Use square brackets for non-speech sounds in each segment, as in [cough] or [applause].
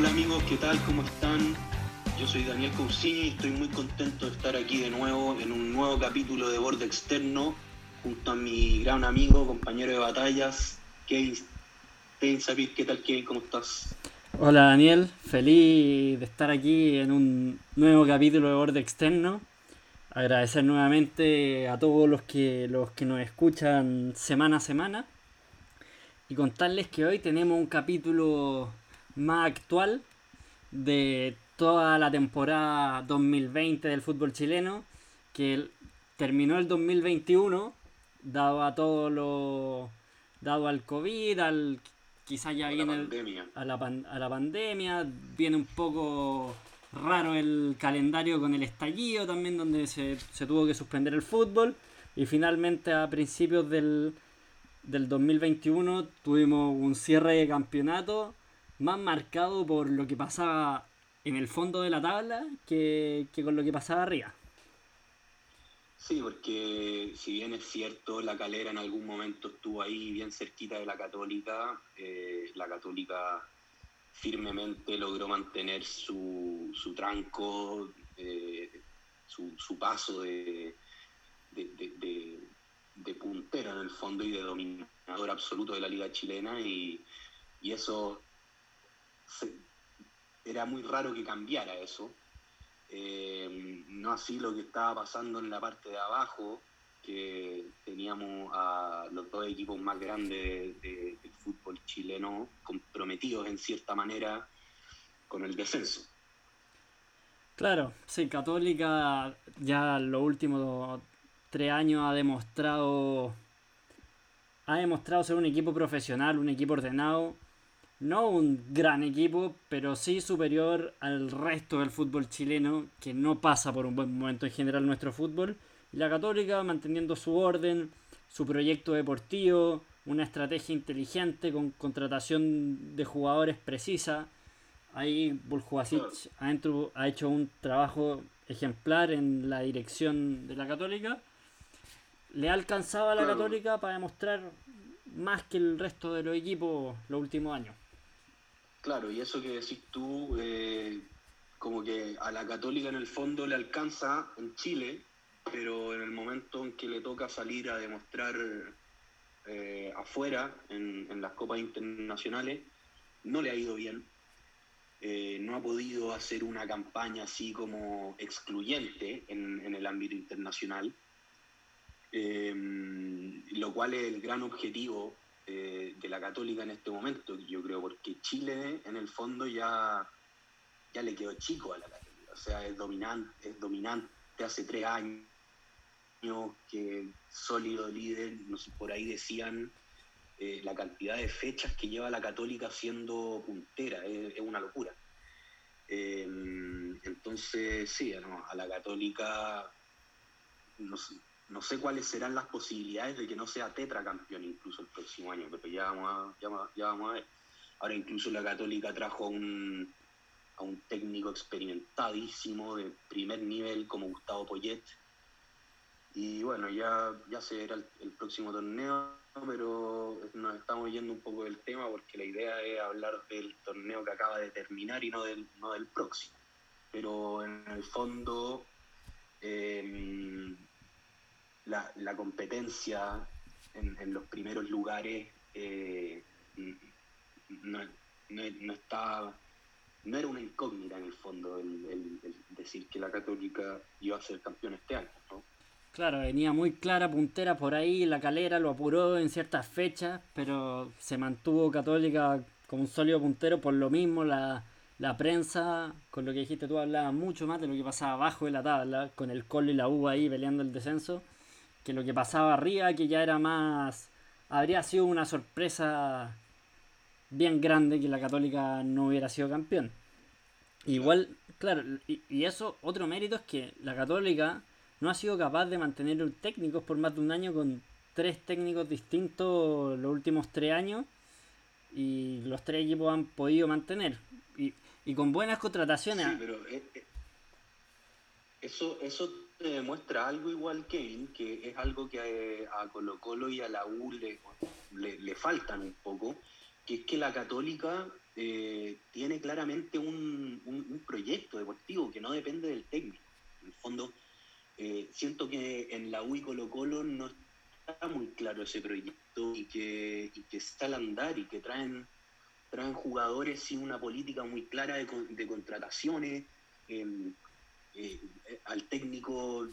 Hola amigos, ¿qué tal? ¿Cómo están? Yo soy Daniel Cousiño y estoy muy contento de estar aquí de nuevo en un nuevo capítulo de Borde Externo junto a mi gran amigo, compañero de batallas, Kevin Sapir. ¿Qué tal Kevin? ¿Cómo estás? Hola Daniel, feliz de estar aquí en un nuevo capítulo de Borde Externo. Agradecer nuevamente a todos los que, los que nos escuchan semana a semana y contarles que hoy tenemos un capítulo más actual de toda la temporada 2020 del fútbol chileno, que terminó el 2021, dado a todo lo. dado al COVID, al. quizás ya viene. a, la a la pandemia, viene un poco raro el calendario con el estallido también, donde se, se tuvo que suspender el fútbol, y finalmente a principios del del 2021 tuvimos un cierre de campeonato más marcado por lo que pasaba en el fondo de la tabla que, con lo que pasaba arriba. Sí, porque si bien es cierto, la calera en algún momento estuvo ahí bien cerquita de la católica, eh, la católica firmemente logró mantener su, su tranco, eh, su, su, paso de, de, de puntero en el fondo y de dominador absoluto de la liga chilena y, eso era muy raro que cambiara eso. Eh, no así lo que estaba pasando en la parte de abajo, que teníamos a los dos equipos más grandes del fútbol chileno comprometidos en cierta manera con el descenso. Claro, sí, Católica ya lo último tres años ha demostrado ha demostrado ser un equipo profesional, un equipo ordenado, no un gran equipo, pero sí superior al resto del fútbol chileno, que no pasa por un buen momento en general nuestro fútbol. Y la Católica manteniendo su orden, su proyecto deportivo, una estrategia inteligente con contratación de jugadores precisa. Ahí Buljubasic ha, ha hecho un trabajo ejemplar en la dirección de la Católica le ha alcanzado a la Católica para demostrar más que el resto de los equipos los últimos años. Claro, y eso que decís tú, eh, como que a la Católica en el fondo le alcanza en Chile, pero en el momento en que le toca salir a demostrar eh, afuera, en, las copas internacionales, no le ha ido bien. Eh, no ha podido hacer una campaña así como excluyente en el ámbito internacional. Lo cual es el gran objetivo eh, de la católica en este momento, yo creo, porque Chile en el fondo ya, ya le quedó chico a la católica, o sea, es dominante, es dominante hace tres años que sólido líder, no sé, por ahí decían eh, la cantidad de fechas que lleva la católica siendo puntera, es, una locura. Em, entonces, sí, a la católica, no sé, no sé cuáles serán las posibilidades de que no sea tetracampeón incluso el próximo año, pero ya vamos a, ya, vamos a ver. Ahora incluso la Católica trajo a un, a un técnico experimentadísimo de primer nivel como Gustavo Poyet. Y bueno, ya, ya se verá el, próximo torneo, pero nos estamos yendo un poco del tema porque la idea es hablar del torneo que acaba de terminar y no del, no del próximo. Pero en el fondo... Eh, la, competencia en, los primeros lugares eh, no, no, estaba, no era una incógnita en el fondo el, decir que la Católica iba a ser campeón este año. Claro, venía muy clara puntera por ahí, la calera lo apuró en ciertas fechas, pero se mantuvo Católica como un sólido puntero por lo mismo, la, la prensa, con lo que dijiste tú, hablaba mucho más de lo que pasaba abajo de la tabla, con el Colo y la U ahí peleando el descenso que lo que pasaba arriba, que ya era más... Habría sido una sorpresa bien grande que la Católica no hubiera sido campeón. Igual, claro, y, eso, otro mérito es que la Católica no ha sido capaz de mantener un técnico por más de un año con tres técnicos distintos los últimos tres años y los tres equipos han podido mantener. Y, y con buenas contrataciones. Sí, pero eh, eh, eso, demuestra algo igual, Kevin, que es algo que a, Colo Colo y a la U le, le, faltan un poco, que es que la Católica eh, tiene claramente un, un, proyecto deportivo que no depende del técnico. En el fondo, eh, siento que en la UI Colo Colo no está muy claro ese proyecto y que, y que está al andar y que traen, traen jugadores sin una política muy clara de, de contrataciones. Em, eh, al técnico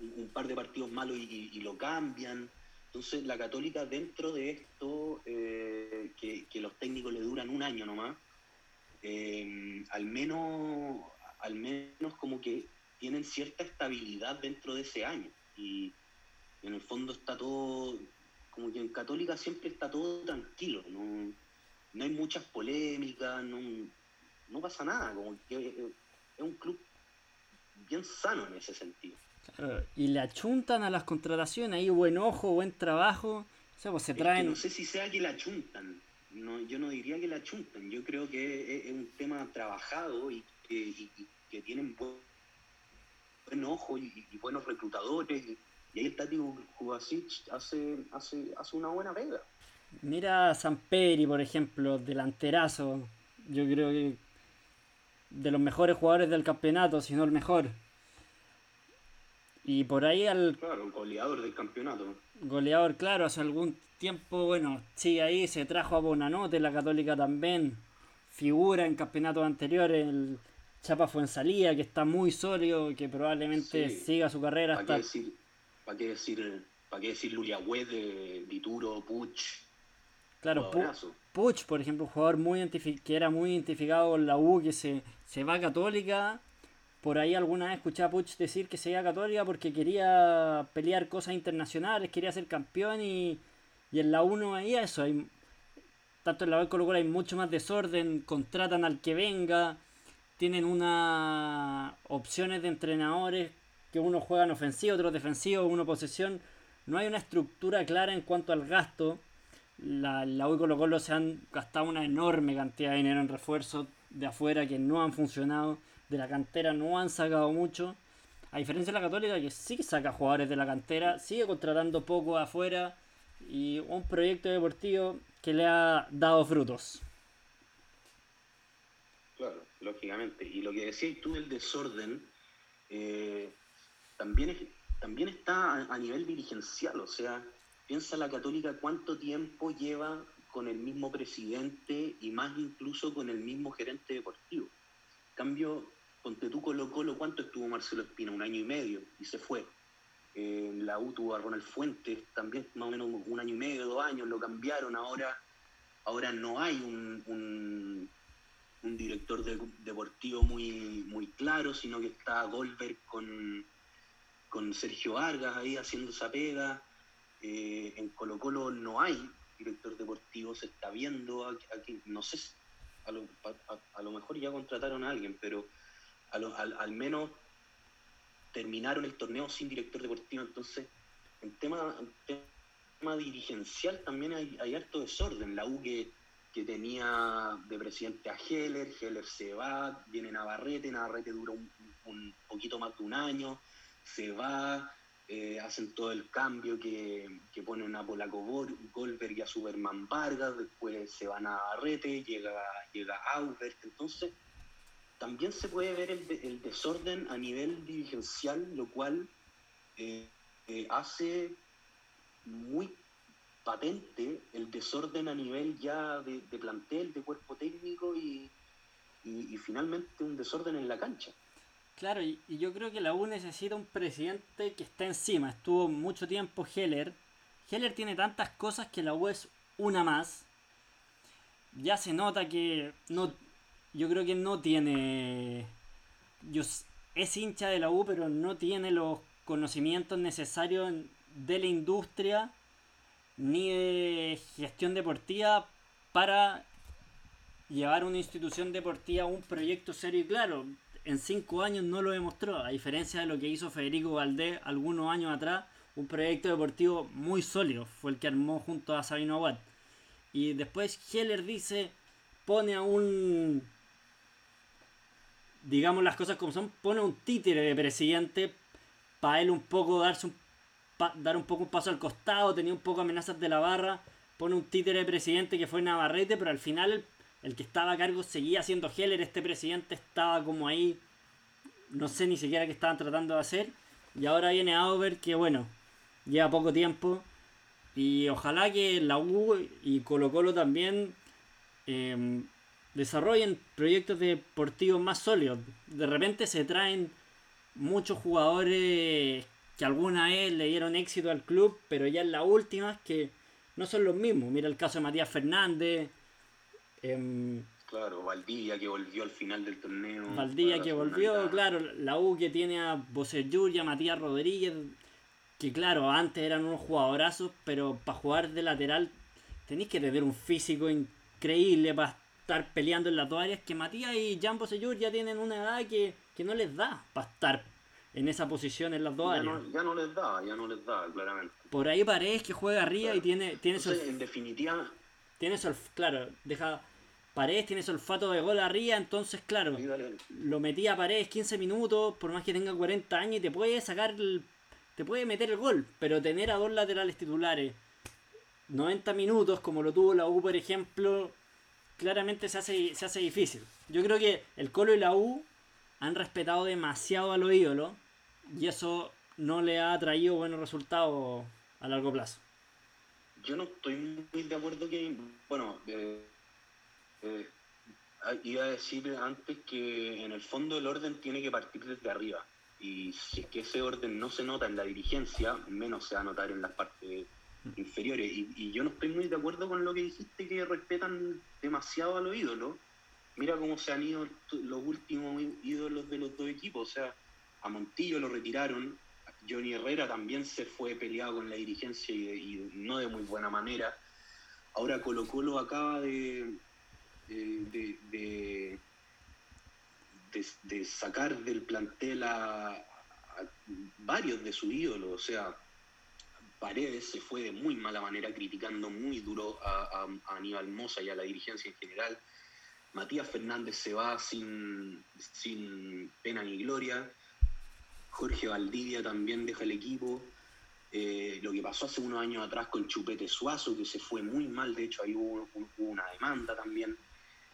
un, par de partidos malos y, lo cambian. Entonces la católica dentro de esto, eh, que, los técnicos le duran un año nomás, eh, al, menos, al menos como que tienen cierta estabilidad dentro de ese año. Y en el fondo está todo, como que en católica siempre está todo tranquilo, no, no hay muchas polémicas, no, no pasa nada, como que es un club bien sano en ese sentido. y le achuntan a las contrataciones, ahí buen ojo, buen trabajo. O sea, pues se traen... no sé si sea que le achuntan, no, yo no diría que le achuntan, yo creo que es, un tema trabajado y que, tienen buen, ojo y, buenos reclutadores. Y, ahí el Tati Kubasic hace, hace, hace una buena pega. Mira a Samperi, por ejemplo, delanterazo. Yo creo que de los mejores jugadores del campeonato, si no el mejor. Y por ahí al... Claro, goleador del campeonato. Goleador, claro, hace algún tiempo, bueno, sigue ahí, se trajo a Bonanote, la Católica también. Figura en campeonatos anteriores, el Chapa Fuensalía, que está muy sólido, que probablemente siga su carrera hasta... ¿Para qué decir, para qué decir, para qué decir de Dituro, Puch? Claro, Puch, por ejemplo, un jugador muy que era muy identificado con la U, que se, se va a Católica. Por ahí alguna vez escuché a Puch decir que se iba a Católica porque quería pelear cosas internacionales, quería ser campeón y, en la U no veía eso. Hay, tanto en la U Colo hay mucho más desorden, contratan al que venga, tienen unas opciones de entrenadores que uno juega en ofensivo, otro defensivo, uno posesión. No hay una estructura clara en cuanto al gasto la, la U y Colo Colo se han gastado una enorme cantidad de dinero en refuerzos de afuera que no han funcionado, de la cantera no han sacado mucho. A diferencia de la Católica, que sí saca jugadores de la cantera, sigue contratando poco afuera y un proyecto deportivo que le ha dado frutos. Claro, lógicamente. Y lo que decías tú del desorden, eh, también, también está a nivel dirigencial, o sea, Piensa la católica cuánto tiempo lleva con el mismo presidente y más incluso con el mismo gerente deportivo. cambio, ponte tú Colo Colo, ¿cuánto estuvo Marcelo Espina? Un año y medio y se fue. En la U tuvo a Ronald Fuentes, también más o menos un año y medio, dos años, lo cambiaron. Ahora, ahora no hay un, un, director deportivo muy, muy claro, sino que está Goldberg con, con Sergio Vargas ahí haciendo esa pega. Eh, en Colo Colo no hay director deportivo, se está viendo aquí, no sé, a lo, a, lo, mejor ya contrataron a alguien, pero al, menos terminaron el torneo sin director deportivo, entonces en tema, tema dirigencial también hay, hay, harto desorden, la U que, tenía de presidente a Heller, Heller se va, viene Navarrete, Navarrete dura un, un poquito más de un año, se va, eh, hacen todo el cambio que, que ponen a Polaco Goldberg y a Superman Vargas, después se van a Barrete, llega, llega entonces también se puede ver el, desorden a nivel dirigencial, lo cual eh, eh, hace muy patente el desorden a nivel ya de, plantel, de cuerpo técnico y, y finalmente un desorden en la cancha. Claro, y, yo creo que la U necesita un presidente que esté encima. Estuvo mucho tiempo Heller. Heller tiene tantas cosas que la U es una más. Ya se nota que no. Yo creo que no tiene. Yo, es hincha de la U, pero no tiene los conocimientos necesarios de la industria ni de gestión deportiva para llevar una institución deportiva a un proyecto serio y claro en cinco años no lo demostró, a diferencia de lo que hizo Federico Valdés algunos años atrás, un proyecto deportivo muy sólido, fue el que armó junto a Sabino Aguad. Y después Heller dice, pone a un, digamos las cosas como son, pone un títere de presidente para él un poco darse un, dar un poco un paso al costado, tenía un poco amenazas de la barra, pone un títere de presidente que fue Navarrete, pero al final el que estaba a cargo seguía siendo Heller, este presidente estaba como ahí, no sé ni siquiera qué estaban tratando de hacer, y ahora viene Auber que bueno, lleva poco tiempo, y ojalá que la U y Colo Colo también em, desarrollen proyectos deportivos más sólidos. De repente se traen muchos jugadores que alguna vez le dieron éxito al club, pero ya en las últimas que no son los mismos. Mira el caso de Matías Fernández. Em, claro, Valdivia que volvió al final del torneo. Valdivia que volvió, claro, la U que tiene a Bocellur y a Matías Rodríguez, que claro, antes eran unos jugadorazos, pero para jugar de lateral tenéis que tener un físico increíble para estar peleando en las dos áreas, que Matías y Jan Bocellur ya tienen una edad que, que no les da para estar en esa posición en las dos ya áreas. No, ya no les da, ya no les da, claramente. Por ahí Paredes que juega arriba y tiene, tiene En definitiva. Tiene claro, deja. Paredes tiene ese olfato de gol arriba, entonces, claro, lo metía a Paredes 15 minutos, por más que tenga 40 años, y te puede sacar, te puede meter el gol, pero tener a dos laterales titulares 90 minutos, como lo tuvo la U, por ejemplo, claramente se hace, se hace difícil. Yo creo que el Colo y la U han respetado demasiado a los ídolos y eso no le ha traído buenos resultados a largo plazo. Yo no estoy muy de acuerdo que, bueno, eh, eh, iba a decir antes que en el fondo el orden tiene que partir desde arriba y si es que ese orden no se nota en la dirigencia, menos se va a notar en las partes inferiores. Y, y, yo no estoy muy de acuerdo con lo que dijiste, que respetan demasiado a los ídolos mira cómo se han ido los últimos ídolos de los dos equipos. O sea, a Montillo lo retiraron, Johnny Herrera también se fue peleado con la dirigencia y, no de muy buena manera. Ahora Colo Colo acaba de, de, de, sacar del plantel a, varios de sus ídolos. O sea, Paredes se fue de muy mala manera criticando muy duro a, Aníbal Mosa y a la dirigencia en general. Matías Fernández se va sin, sin pena ni gloria. Jorge Valdivia también deja el equipo. Eh, lo que pasó hace unos años atrás con Chupete Suazo, que se fue muy mal, de hecho ahí hubo, una demanda también.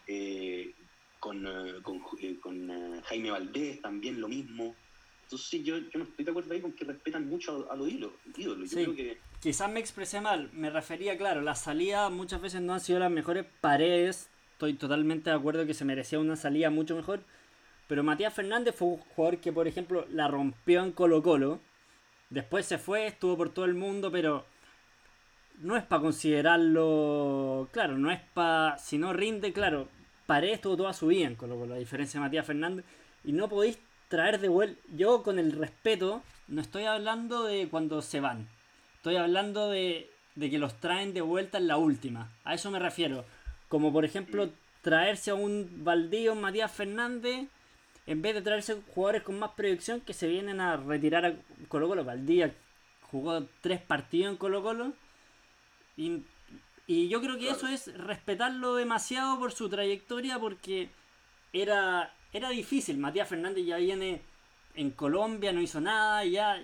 Eh, con, eh, Jaime Valdés también lo mismo. Entonces yo, yo no estoy de acuerdo ahí con que respetan mucho a, los ídolos. Quizás me expresé mal, me refería, claro, las salidas muchas veces no han sido las mejores paredes estoy totalmente de acuerdo que se merecía una salida mucho mejor. Pero Matías Fernández fue un jugador que, por ejemplo, la rompió en Colo Colo. Después se fue, estuvo por todo el mundo, pero no es para considerarlo. Claro, no es para. Si no rinde, claro. Paredes estuvo toda su vida en Colo Colo, a diferencia de Matías Fernández. Y no podéis traer de vuelta. Yo, con el respeto, no estoy hablando de cuando se van. Estoy hablando de, de que los traen de vuelta en la última. A eso me refiero como por ejemplo traerse a un Baldío, Matías Fernández, en vez de traerse jugadores con más proyección que se vienen a retirar a Colo Colo. Valdía jugó tres partidos en Colo Colo. Y, yo creo que eso es respetarlo demasiado por su trayectoria porque era, era difícil. Matías Fernández ya viene en Colombia, no hizo nada, ya,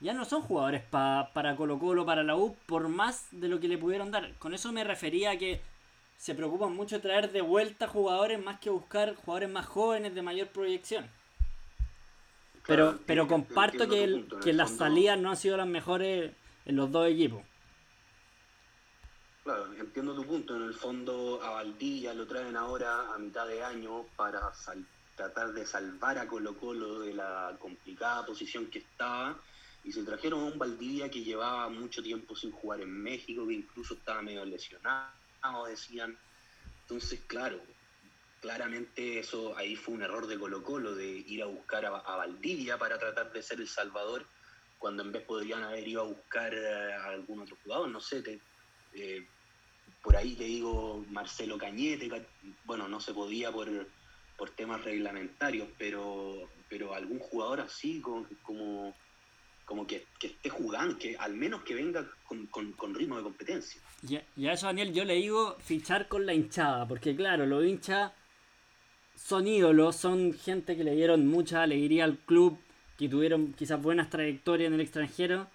ya no son jugadores para Colo Colo, para la U, por más de lo que le pudieron dar. Con eso me refería a que se preocupan mucho de traer de vuelta jugadores más que buscar jugadores más jóvenes de mayor proyección. pero, pero comparto que, que las salidas no han sido las mejores en los dos equipos. Claro, entiendo tu punto. En el fondo a Valdivia lo traen ahora a mitad de año para tratar de salvar a Colo Colo de la complicada posición que estaba. Y se trajeron a un Valdivia que llevaba mucho tiempo sin jugar en México, que incluso estaba medio lesionado decían. Entonces, claro, claramente eso ahí fue un error de Colo Colo, de ir a buscar a, Valdivia para tratar de ser el Salvador, cuando en vez podrían haber ido a buscar a algún otro jugador, no sé, eh, por ahí te digo Marcelo Cañete, bueno, no se podía por, por temas reglamentarios, pero, pero algún jugador así como como que, esté jugando, que al menos que venga con, ritmo de competencia. Y, a eso, Daniel, yo le digo fichar con la hinchada, porque claro, los hinchas son ídolos, son gente que le dieron mucha alegría al club, que tuvieron quizás buenas trayectorias en el extranjero.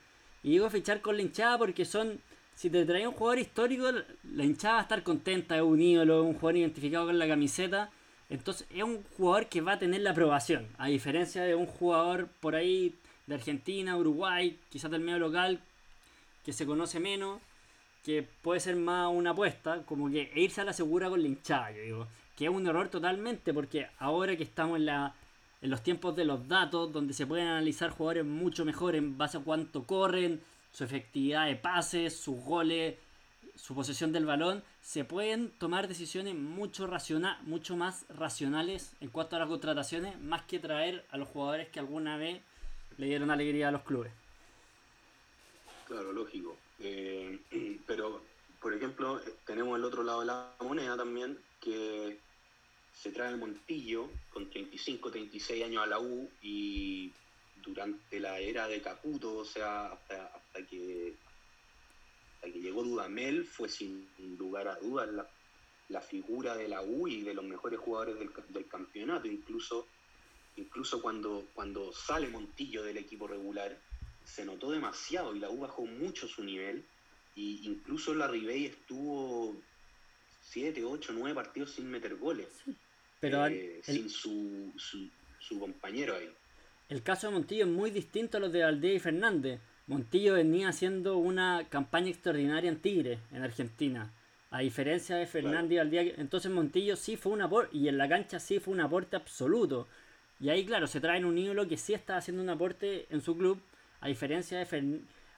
Y digo fichar con la hinchada porque son si te traes un jugador histórico, la hinchada va a estar contenta, es un ídolo, un jugador identificado con la camiseta. Entonces es un jugador que va a tener la aprobación, a diferencia de un jugador por ahí de Argentina, Uruguay, quizás del medio local, que se conoce menos, que puede ser más una apuesta, como que irse a la segura con la hinchada, yo digo. Que es un error totalmente, porque ahora que estamos en, la, en los tiempos de los datos, donde se pueden analizar jugadores mucho mejor en base a cuánto corren, su efectividad de pases, sus goles, su posesión del balón, se pueden tomar decisiones mucho, raciona mucho más racionales en cuanto a las contrataciones, más que traer a los jugadores que alguna vez le dieron alegría a los clubes. Claro, lógico. Eh, [clears throat] pero, por ejemplo, tenemos el otro lado de la moneda también, que se trae el Montillo con 35, 36 años a la U y durante la era de Caputo, o sea, hasta, hasta que que llegó Dudamel, fue sin lugar a dudas la, la figura de la U y de los mejores jugadores del, del, campeonato. Incluso, incluso cuando, cuando sale Montillo del equipo regular, se notó demasiado y la U bajó mucho su nivel. Y incluso la Ribey estuvo 7, 8, 9 partidos sin meter goles. pero eh, el... sin su, su, su compañero ahí. El caso de Montillo es muy distinto a los de Valdés y Fernández. Montillo venía haciendo una campaña extraordinaria en Tigre, en Argentina. A diferencia de Fernández y Valdía, entonces Montillo sí fue un aporte, y en la cancha sí fue un aporte absoluto. Y ahí, claro, se traen un ídolo que sí está haciendo un aporte en su club, a diferencia de Fer...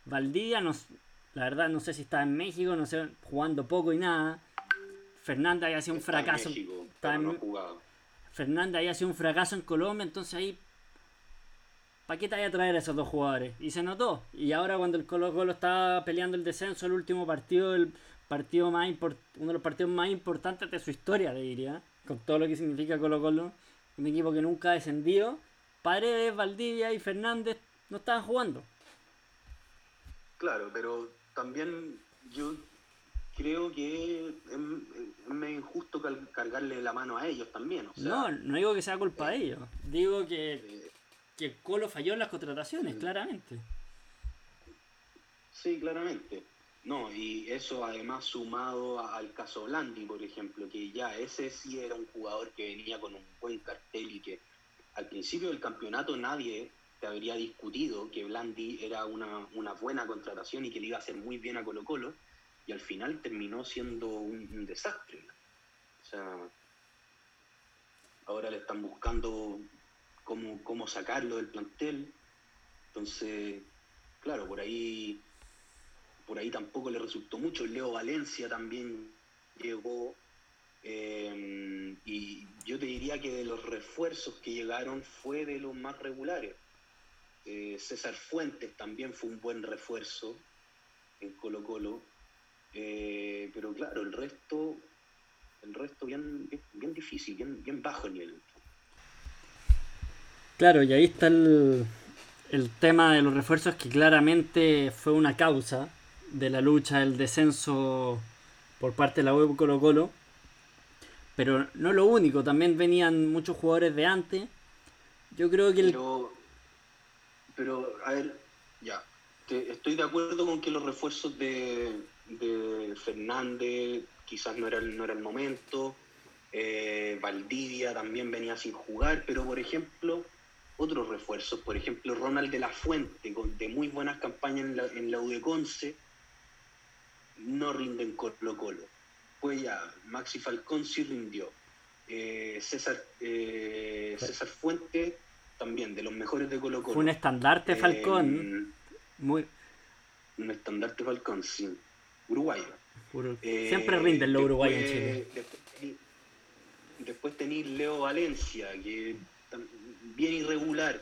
Valdivia, no, la verdad no sé si está en México, no sé, jugando poco y nada. Fernández había sido un Está fracaso. En México, pero en- no ha jugado. Fernández había sido un fracaso en Colombia, entonces ahí. ¿Para qué te vaya a traer a esos dos jugadores? Y se notó. Y ahora cuando el Colo Colo estaba peleando el descenso, el último partido, el partido más import- uno de los partidos más importantes de su historia, te diría. Con todo lo que significa Colo Colo. Un equipo que nunca ha descendido. Paredes, Valdivia y Fernández no estaban jugando. Claro, pero también yo creo que es, medio injusto cargarle la mano a ellos también. O sea, no, no digo que sea culpa de ellos. Digo que, eh, que Colo falló en las contrataciones, claramente. sí, claramente. No, y eso además sumado al caso Blandi, por ejemplo, que ya ese sí era un jugador que venía con un buen cartel y que al principio del campeonato nadie te habría discutido que Blandi era una, una buena contratación y que le iba a hacer muy bien a Colo Colo, y al final terminó siendo un, un desastre. O sea, ahora le están buscando cómo, cómo sacarlo del plantel. Entonces, claro, por ahí, por ahí tampoco le resultó mucho. Leo Valencia también llegó. eh, y yo te diría que de los refuerzos que llegaron fue de los más regulares. Eh, César Fuentes también fue un buen refuerzo en Colo Colo. Eh, pero claro, el resto, el resto bien, bien, difícil, bien, bien bajo el nivel. Claro, y ahí está el, el tema de los refuerzos que claramente fue una causa de la lucha del descenso por parte de la web Colo Colo. Pero no lo único, también venían muchos jugadores de antes. Yo creo que el... Pero, pero, a ver, ya. te- estoy de acuerdo con que los refuerzos de, de Fernández quizás no era, el- no era el momento. eh, Valdivia también venía sin jugar, pero por ejemplo, otros refuerzos, por ejemplo, Ronald de la Fuente, con, de muy buenas campañas en la, en la Udeconce, no rinden Colo Colo. Pues ya, Maxi Falcón sí rindió. Eh, César, eh, César Fuente también, de los mejores de Colo Colo. Fue un estandarte Falcón. Muy... un estandarte Falcón, sí. Uruguayo. Uru- Eh, Siempre rinden los uruguayos en Chile. Después, después tenéis Leo Valencia, que bien irregular.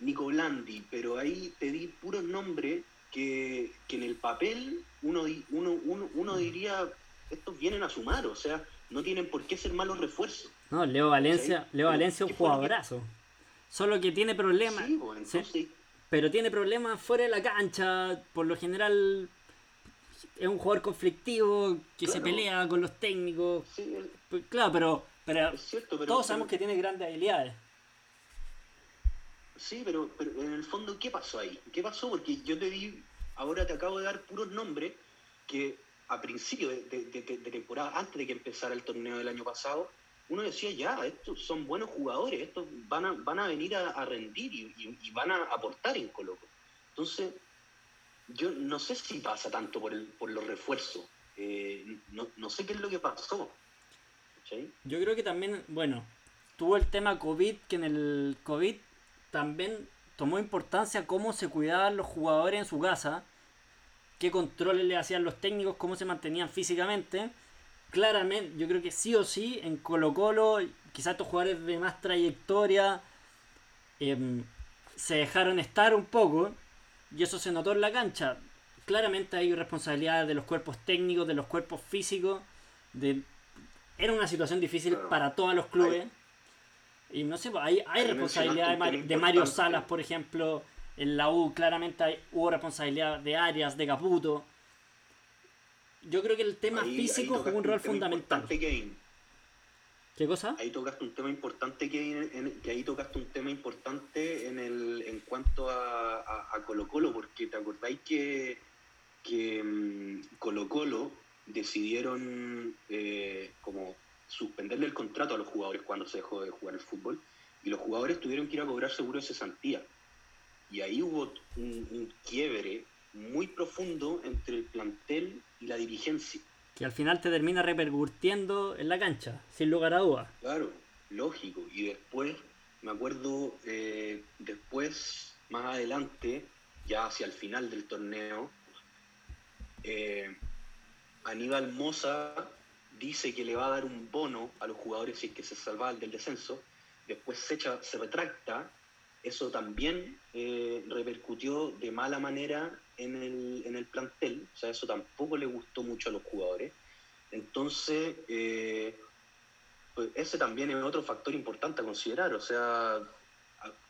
Nico Blandi, pero ahí te di puros nombres que, que en el papel uno, uno, uno, uno diría, estos vienen a sumar, o sea, no tienen por qué ser malos refuerzos. No, Leo Valencia, ¿Sí? Leo Valencia es un ¿Qué fue lo que- jugadorazo. Solo que tiene problemas. Sí, pues, Sí. pero tiene problemas fuera de la cancha. Por lo general es un jugador conflictivo que se pelea con los técnicos. sí, el- Pues, Claro, pero, pero es cierto, pero... todos pero- sabemos que tiene grandes habilidades. Sí, pero, pero en el fondo, ¿qué pasó ahí? ¿Qué pasó? Porque yo te di, ahora te acabo de dar puros nombres que a principio de, temporada, antes de que empezara el torneo del año pasado, uno decía, ya, estos son buenos jugadores, estos van a, van a venir a, rendir y, van a aportar en Coloco. Entonces, yo no sé si pasa tanto por, el, por los refuerzos. Eh, no, sé qué es lo que pasó. Yo creo que también, bueno, tuvo el tema COVID, que en el COVID también tomó importancia cómo se cuidaban los jugadores en su casa, qué controles le hacían los técnicos, cómo se mantenían físicamente. Claramente, yo creo que sí o sí, en Colo Colo, quizás estos jugadores de más trayectoria em, se dejaron estar un poco y eso se notó en la cancha. Claramente hay responsabilidad de los cuerpos técnicos, de los cuerpos físicos. De... Era una situación difícil para todos los clubes. Y no sé, pues, hay, hay responsabilidad de, Mario Salas, por ejemplo. En la U claramente hubo responsabilidad de Arias, de Caputo. Yo creo que el tema físico jugó un rol fundamental. ¿Qué cosa? Ahí tocaste un tema importante que, que ahí tocaste un tema importante en el en cuanto a, a, Colo Colo, porque te acordáis que, que mm, Colo Colo decidieron eh, como suspenderle el contrato a los jugadores cuando se dejó de jugar el fútbol y los jugadores tuvieron que ir a cobrar seguro de cesantía. Y ahí hubo un, quiebre muy profundo entre el plantel y la dirigencia. Que al final te termina repercutiendo en la cancha, sin lugar a dudas. Claro, lógico. Y después, me acuerdo, eh, después, más adelante, ya hacia el final del torneo, eh, Aníbal Moza dice que le va a dar un bono a los jugadores si es que se salvan del descenso, después se, echa, se retracta, eso también eh, repercutió de mala manera en el, en el, plantel, o sea, eso tampoco le gustó mucho a los jugadores. Entonces, eh, pues ese también es otro factor importante a considerar, o sea,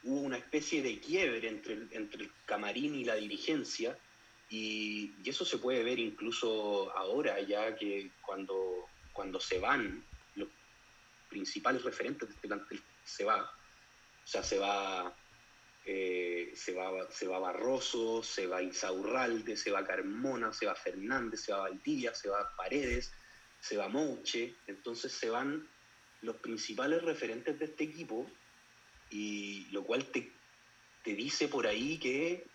hubo una especie de quiebre entre, entre el camarín y la dirigencia, y, eso se puede ver incluso ahora, ya que cuando cuando se van los principales referentes de este plantel, se va. O sea, se va, eh, se va, se va Barroso, se va Insaurralde, se va Carmona, se va Fernández, se va Valdivia, se va Paredes, se va Mouche. Entonces se van los principales referentes de este equipo, y lo cual te, te dice por ahí que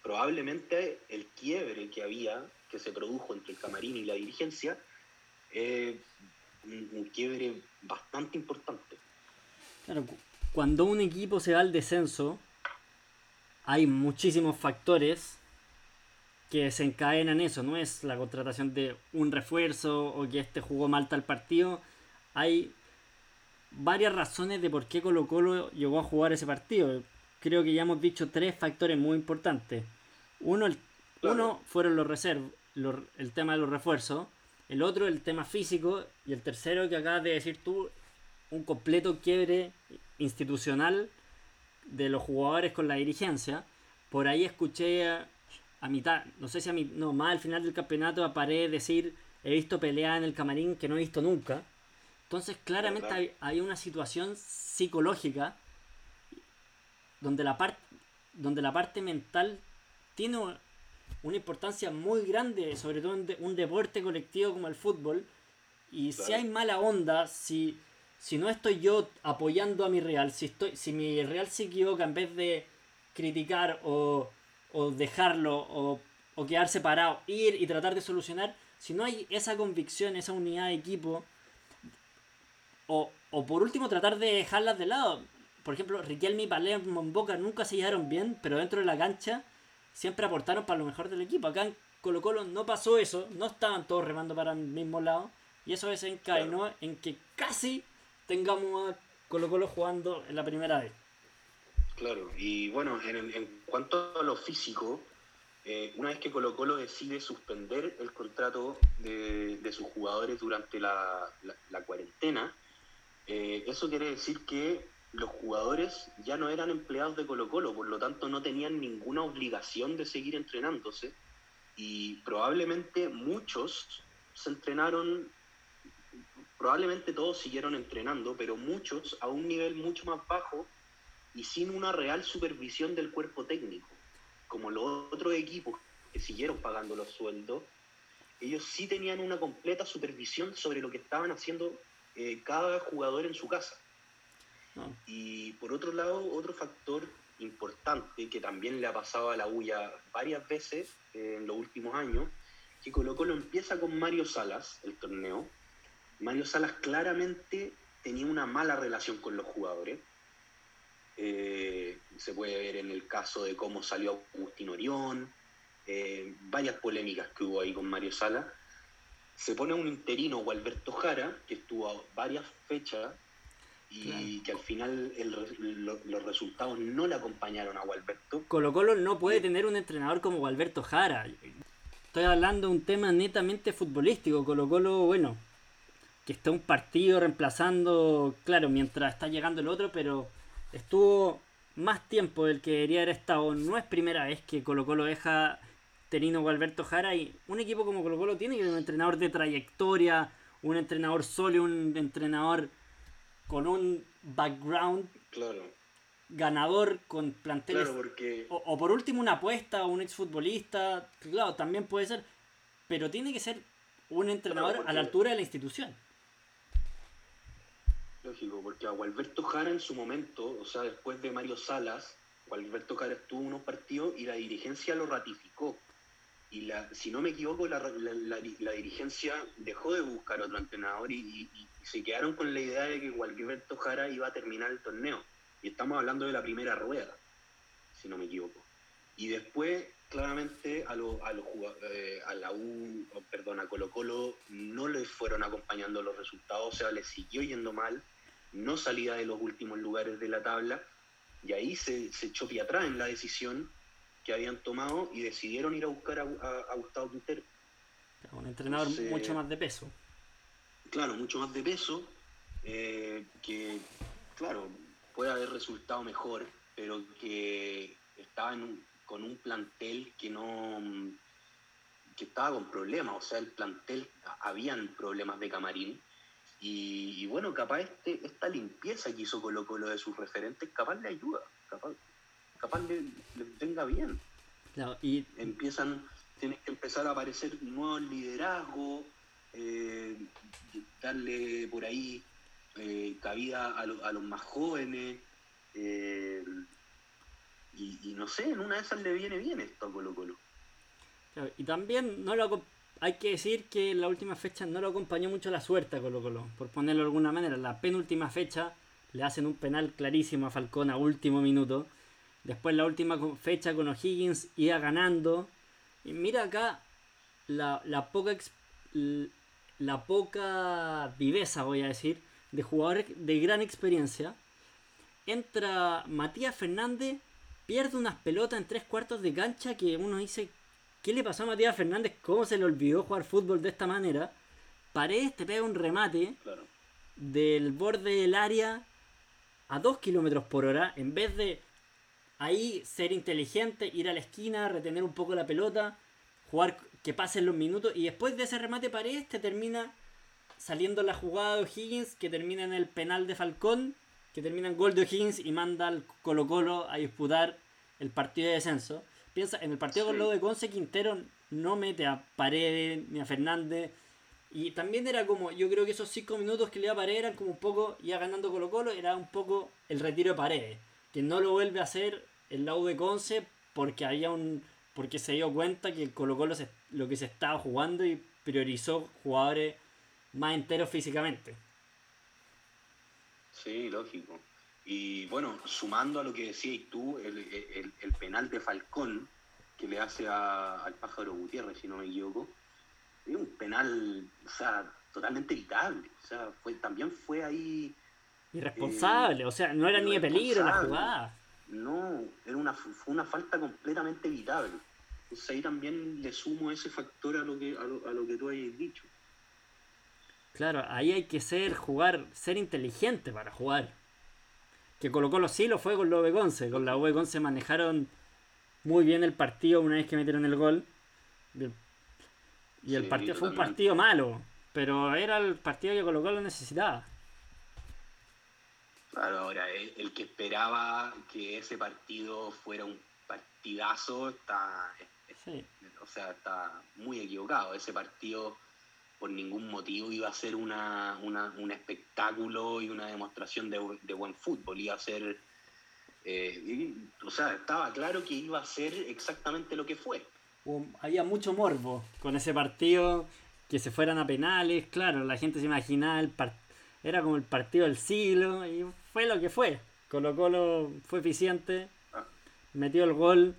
probablemente el quiebre que había, que se produjo entre el camarín y la dirigencia, es un, quiebre bastante importante. Claro, cuando un equipo se va al descenso, hay muchísimos factores que desencadenan eso. No es la contratación de un refuerzo o que este jugó mal tal partido. Hay varias razones de por qué Colo Colo llegó a jugar ese partido. Creo que ya hemos dicho tres factores muy importantes. Uno, el, uno fueron los reservos, el tema de los refuerzos. El otro, el tema físico. Y el tercero, que acabas de decir tú, un completo quiebre institucional de los jugadores con la dirigencia. Por ahí escuché a, mitad, no sé si a mi, no, más al final del campeonato a decir, he visto peleas en el camarín que no he visto nunca. Entonces claramente hay, hay, una situación psicológica donde la, parte donde la parte mental tiene una importancia muy grande, sobre todo en un deporte colectivo como el fútbol. Y si hay mala onda, si, si no estoy yo apoyando a mi Real, si, estoy, si mi Real se equivoca, en vez de criticar o, o dejarlo o, o quedar separado, ir y tratar de solucionar, si no hay esa convicción, esa unidad de equipo, o, o por último tratar de dejarlas de lado. Por ejemplo, Riquelme y Palermo en Boca nunca se llevaron bien, pero dentro de la cancha siempre aportaron para lo mejor del equipo. Acá en Colo Colo no pasó eso, no estaban todos remando para el mismo lado. Y eso desencadenó en que casi tengamos a Colo Colo jugando en la primera vez. Claro, y bueno, en, cuanto a lo físico, eh, una vez que Colo Colo decide suspender el contrato de, sus jugadores durante la, cuarentena, eh, eso quiere decir que los jugadores ya no eran empleados de Colo Colo, por lo tanto no tenían ninguna obligación de seguir entrenándose y probablemente muchos se entrenaron, probablemente todos siguieron entrenando, pero muchos a un nivel mucho más bajo y sin una real supervisión del cuerpo técnico, como los otros equipos que siguieron pagando los sueldos ellos sí tenían una completa supervisión sobre lo que estaban haciendo eh, cada jugador en su casa. Y por otro lado, otro factor importante que también le ha pasado a la UYA varias veces eh, en los últimos años, que Colo Colo empieza con Mario Salas, el torneo. Mario Salas claramente tenía una mala relación con los jugadores. Eh, se puede ver en el caso de cómo salió Agustín Orión, eh, varias polémicas que hubo ahí con Mario Salas. Se pone un interino, Alberto Jara, que estuvo varias fechas y que al final los resultados no le acompañaron a Gualberto. Colo Colo no puede tener un entrenador como Gualberto Jara. Estoy hablando de un tema netamente futbolístico. Colo Colo, bueno, que está un partido reemplazando, claro, mientras está llegando el otro, pero estuvo más tiempo del que debería haber estado. No es primera vez que Colo Colo deja teniendo Gualberto Jara y un equipo como Colo Colo tiene que tener un entrenador de trayectoria, un entrenador sólido, un entrenador con un background ganador con planteles. o, por último una apuesta un exfutbolista, claro, también puede ser, pero tiene que ser un entrenador a la altura de la institución. Lógico, porque a Gualberto Jara en su momento, o sea, después de Mario Salas, Gualberto Jara estuvo unos partidos y la dirigencia lo ratificó y la, si no me equivoco, la, dirigencia dejó de buscar otro entrenador y, se quedaron con la idea de que Gualberto Jara iba a terminar el torneo. Y estamos hablando de la primera rueda, si no me equivoco. Y después, claramente, a, lo, a, eh, a la U, perdón, a Colo Colo no le fueron acompañando los resultados, o sea, le siguió yendo mal, no salía de los últimos lugares de la tabla, y ahí se, se echó atrás en la decisión que habían tomado y decidieron ir a buscar a, Gustavo Quintero. Un entrenador mucho más de peso. Claro, mucho más de peso, eh, que, claro, puede haber resultado mejor, pero que estaba con un plantel que no que estaba con problemas, o sea, el plantel, habían problemas de camarín, y, bueno, capaz este, esta limpieza que hizo Colo Colo de sus referentes, capaz le ayuda, capaz, capaz le, venga bien. y... Empiezan, tienes que empezar a aparecer nuevos liderazgos, eh, darle por ahí eh, cabida a, los más jóvenes. Eh, y, no sé, en una de esas le viene bien esto a Colo Colo. y también no lo hay que decir que en la última fecha no lo acompañó mucho la suerte a Colo Colo, por ponerlo de alguna manera. La penúltima fecha le hacen un penal clarísimo a Falcón a último minuto Después la última fecha con O'Higgins iba ganando. Y mira acá la, poca la poca viveza, voy a decir, de jugadores de gran experiencia. Entra Matías Fernández, pierde unas pelotas en tres cuartos de cancha que uno dice, ¿qué le pasó a Matías Fernández? ¿Cómo se le olvidó jugar fútbol de esta manera? Paredes te pega un remate del borde del área a 2 kilómetros por hora en vez de ahí ser inteligente, ir a la esquina, retener un poco la pelota, jugar que pasen los minutos y después de ese remate pared te termina saliendo la jugada de O'Higgins que termina en el penal de Falcón, que termina en gol de O'Higgins y manda al Colo Colo a disputar el partido de descenso. Piensa, en el partido con lo de Conce Quintero no mete a Paredes ni a Fernández. Y también era como, yo creo que esos cinco minutos que le da Paredes eran como un poco, ya ganando Colo Colo, era un poco el retiro de Paredes. Que no lo vuelve a hacer el lado de Conce porque había un porque se dio cuenta que Colo Colo lo que se estaba jugando y priorizó jugadores más enteros físicamente. Sí, lógico. Y bueno, sumando a lo que decías tú, el, penal de Falcón que le hace al pájaro Gutiérrez, si no me equivoco, es un penal, o sea, totalmente evitable. O sea, fue, también fue ahí. Irresponsable, o sea, no era ni de peligro la jugada. No, era una, fue una falta completamente evitable. Entonces ahí también le sumo ese factor a lo que, a lo, que tú hayas dicho. Claro, ahí hay que ser, jugar, ser inteligente para jugar. Que Colo Colo sí lo fue con la V11. Con la V11 manejaron muy bien el partido una vez que metieron el gol. Y el partido fue un partido malo. Pero era el partido que Colo Colo necesitaba. Claro, ahora el, que esperaba que ese partido fuera un partidazo está, O sea, está muy equivocado. Ese partido por ningún motivo iba a ser una, un espectáculo y una demostración de, buen fútbol. Iba a ser. Eh, o sea, estaba claro que iba a ser exactamente lo que fue. había mucho morbo con ese partido, que se fueran a penales. Claro, la gente se imaginaba el Era como el partido del siglo y fue lo que fue. Colo Colo fue eficiente, ah. metió el gol,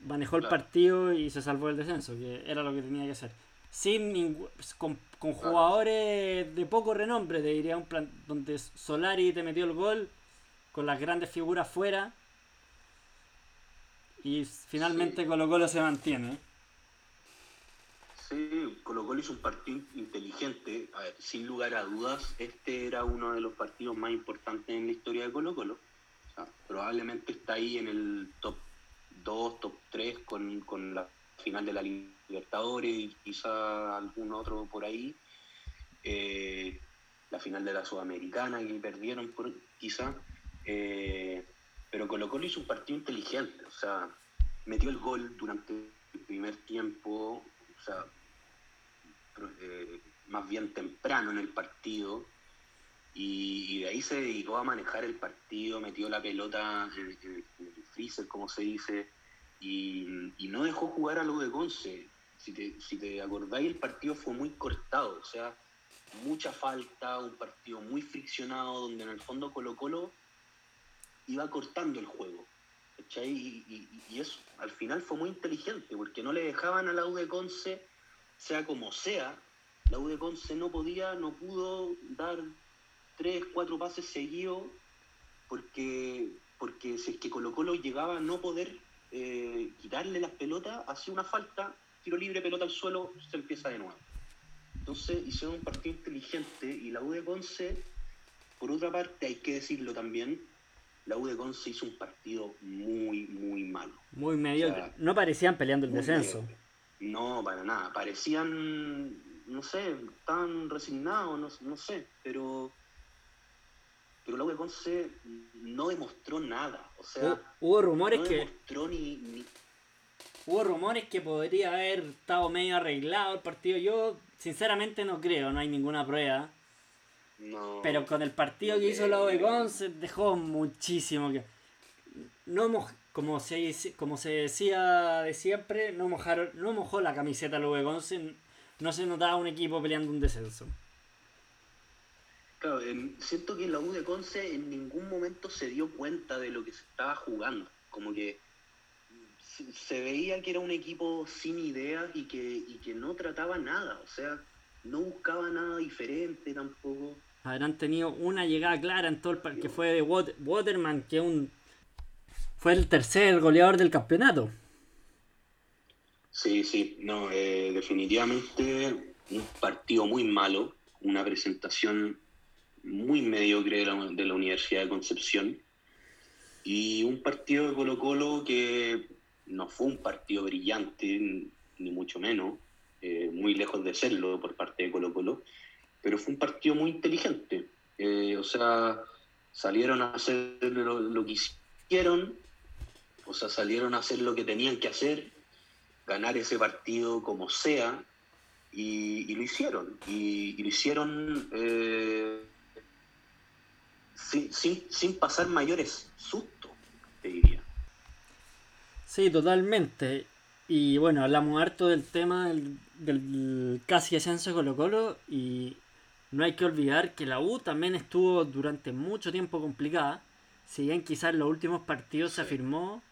manejó el partido y se salvó el descenso, que era lo que tenía que hacer sin con, con jugadores de poco renombre, te diría un plan donde Solari te metió el gol con las grandes figuras fuera y finalmente Colo Colo se mantiene. Colo Colo hizo un partido inteligente, sin lugar a dudas, este era uno de los partidos más importantes en la historia de Colo Colo. probablemente está ahí en el top 2, top 3 con, con la final de la Libertadores y quizá algún otro por ahí. Eh, la final de la Sudamericana que perdieron por, quizá. Eh, pero Colo Colo hizo un partido inteligente, o sea, metió el gol durante el primer tiempo, o sea, eh, más bien temprano en el partido, y, de ahí se dedicó a manejar el partido, metió la pelota en, el freezer, como se dice, y, no dejó jugar a lo de Conce. Si te, si te acordáis, el partido fue muy cortado, o sea, mucha falta, un partido muy friccionado, donde en el fondo Colo Colo iba cortando el juego. Y, y, eso al final fue muy inteligente, porque no le dejaban a la U de Conce, sea como sea, la U de Conce no podía, no pudo dar tres, cuatro pases seguidos, porque, porque si es que Colo Colo llegaba a no poder eh, quitarle las pelotas, hace una falta, tiro libre, pelota al suelo, se empieza de nuevo. Entonces hicieron un partido inteligente y la U de Conce, por otra parte, hay que decirlo también, la U de Conce hizo un partido muy, muy malo. Muy medio. no parecían peleando el descenso. No, para nada. Parecían, no sé, tan resignados, no, no sé, pero pero la Conce no demostró nada. O sea, hubo rumores no que. Demostró ni, Hubo rumores que podría haber estado medio arreglado el partido. Yo, sinceramente, no creo, no hay ninguna prueba. No, Pero con el partido que hizo la Conce dejó muchísimo que. No como se, como se decía de siempre, no mojaron, no mojó la camiseta la U de Conce, no se notaba un equipo peleando un descenso. Claro, siento que la U de Conce en ningún momento se dio cuenta de lo que se estaba jugando. Como que se, veía que era un equipo sin ideas y que, que no trataba nada. O sea, no buscaba nada diferente tampoco. Habrán tenido una llegada clara en todo el que fue de Waterman, que un fue el tercer goleador del campeonato. Sí, sí, no, eh, definitivamente un partido muy malo, una presentación muy mediocre de la, Universidad de Concepción y un partido de Colo Colo que no fue un partido brillante, ni mucho menos, eh, muy lejos de serlo por parte de Colo Colo, pero fue un partido muy inteligente. Eh, o sea, salieron a hacer lo, que hicieron, o sea, salieron a hacer lo que tenían que hacer, ganar ese partido como sea, y, lo hicieron. Y, lo hicieron eh, sin, pasar mayores sustos, te diría. Sí, totalmente. Y bueno, hablamos harto del tema del, casi ascenso de Colo Colo y no hay que olvidar que la U también estuvo durante mucho tiempo complicada. Si bien quizás en los últimos partidos se afirmó,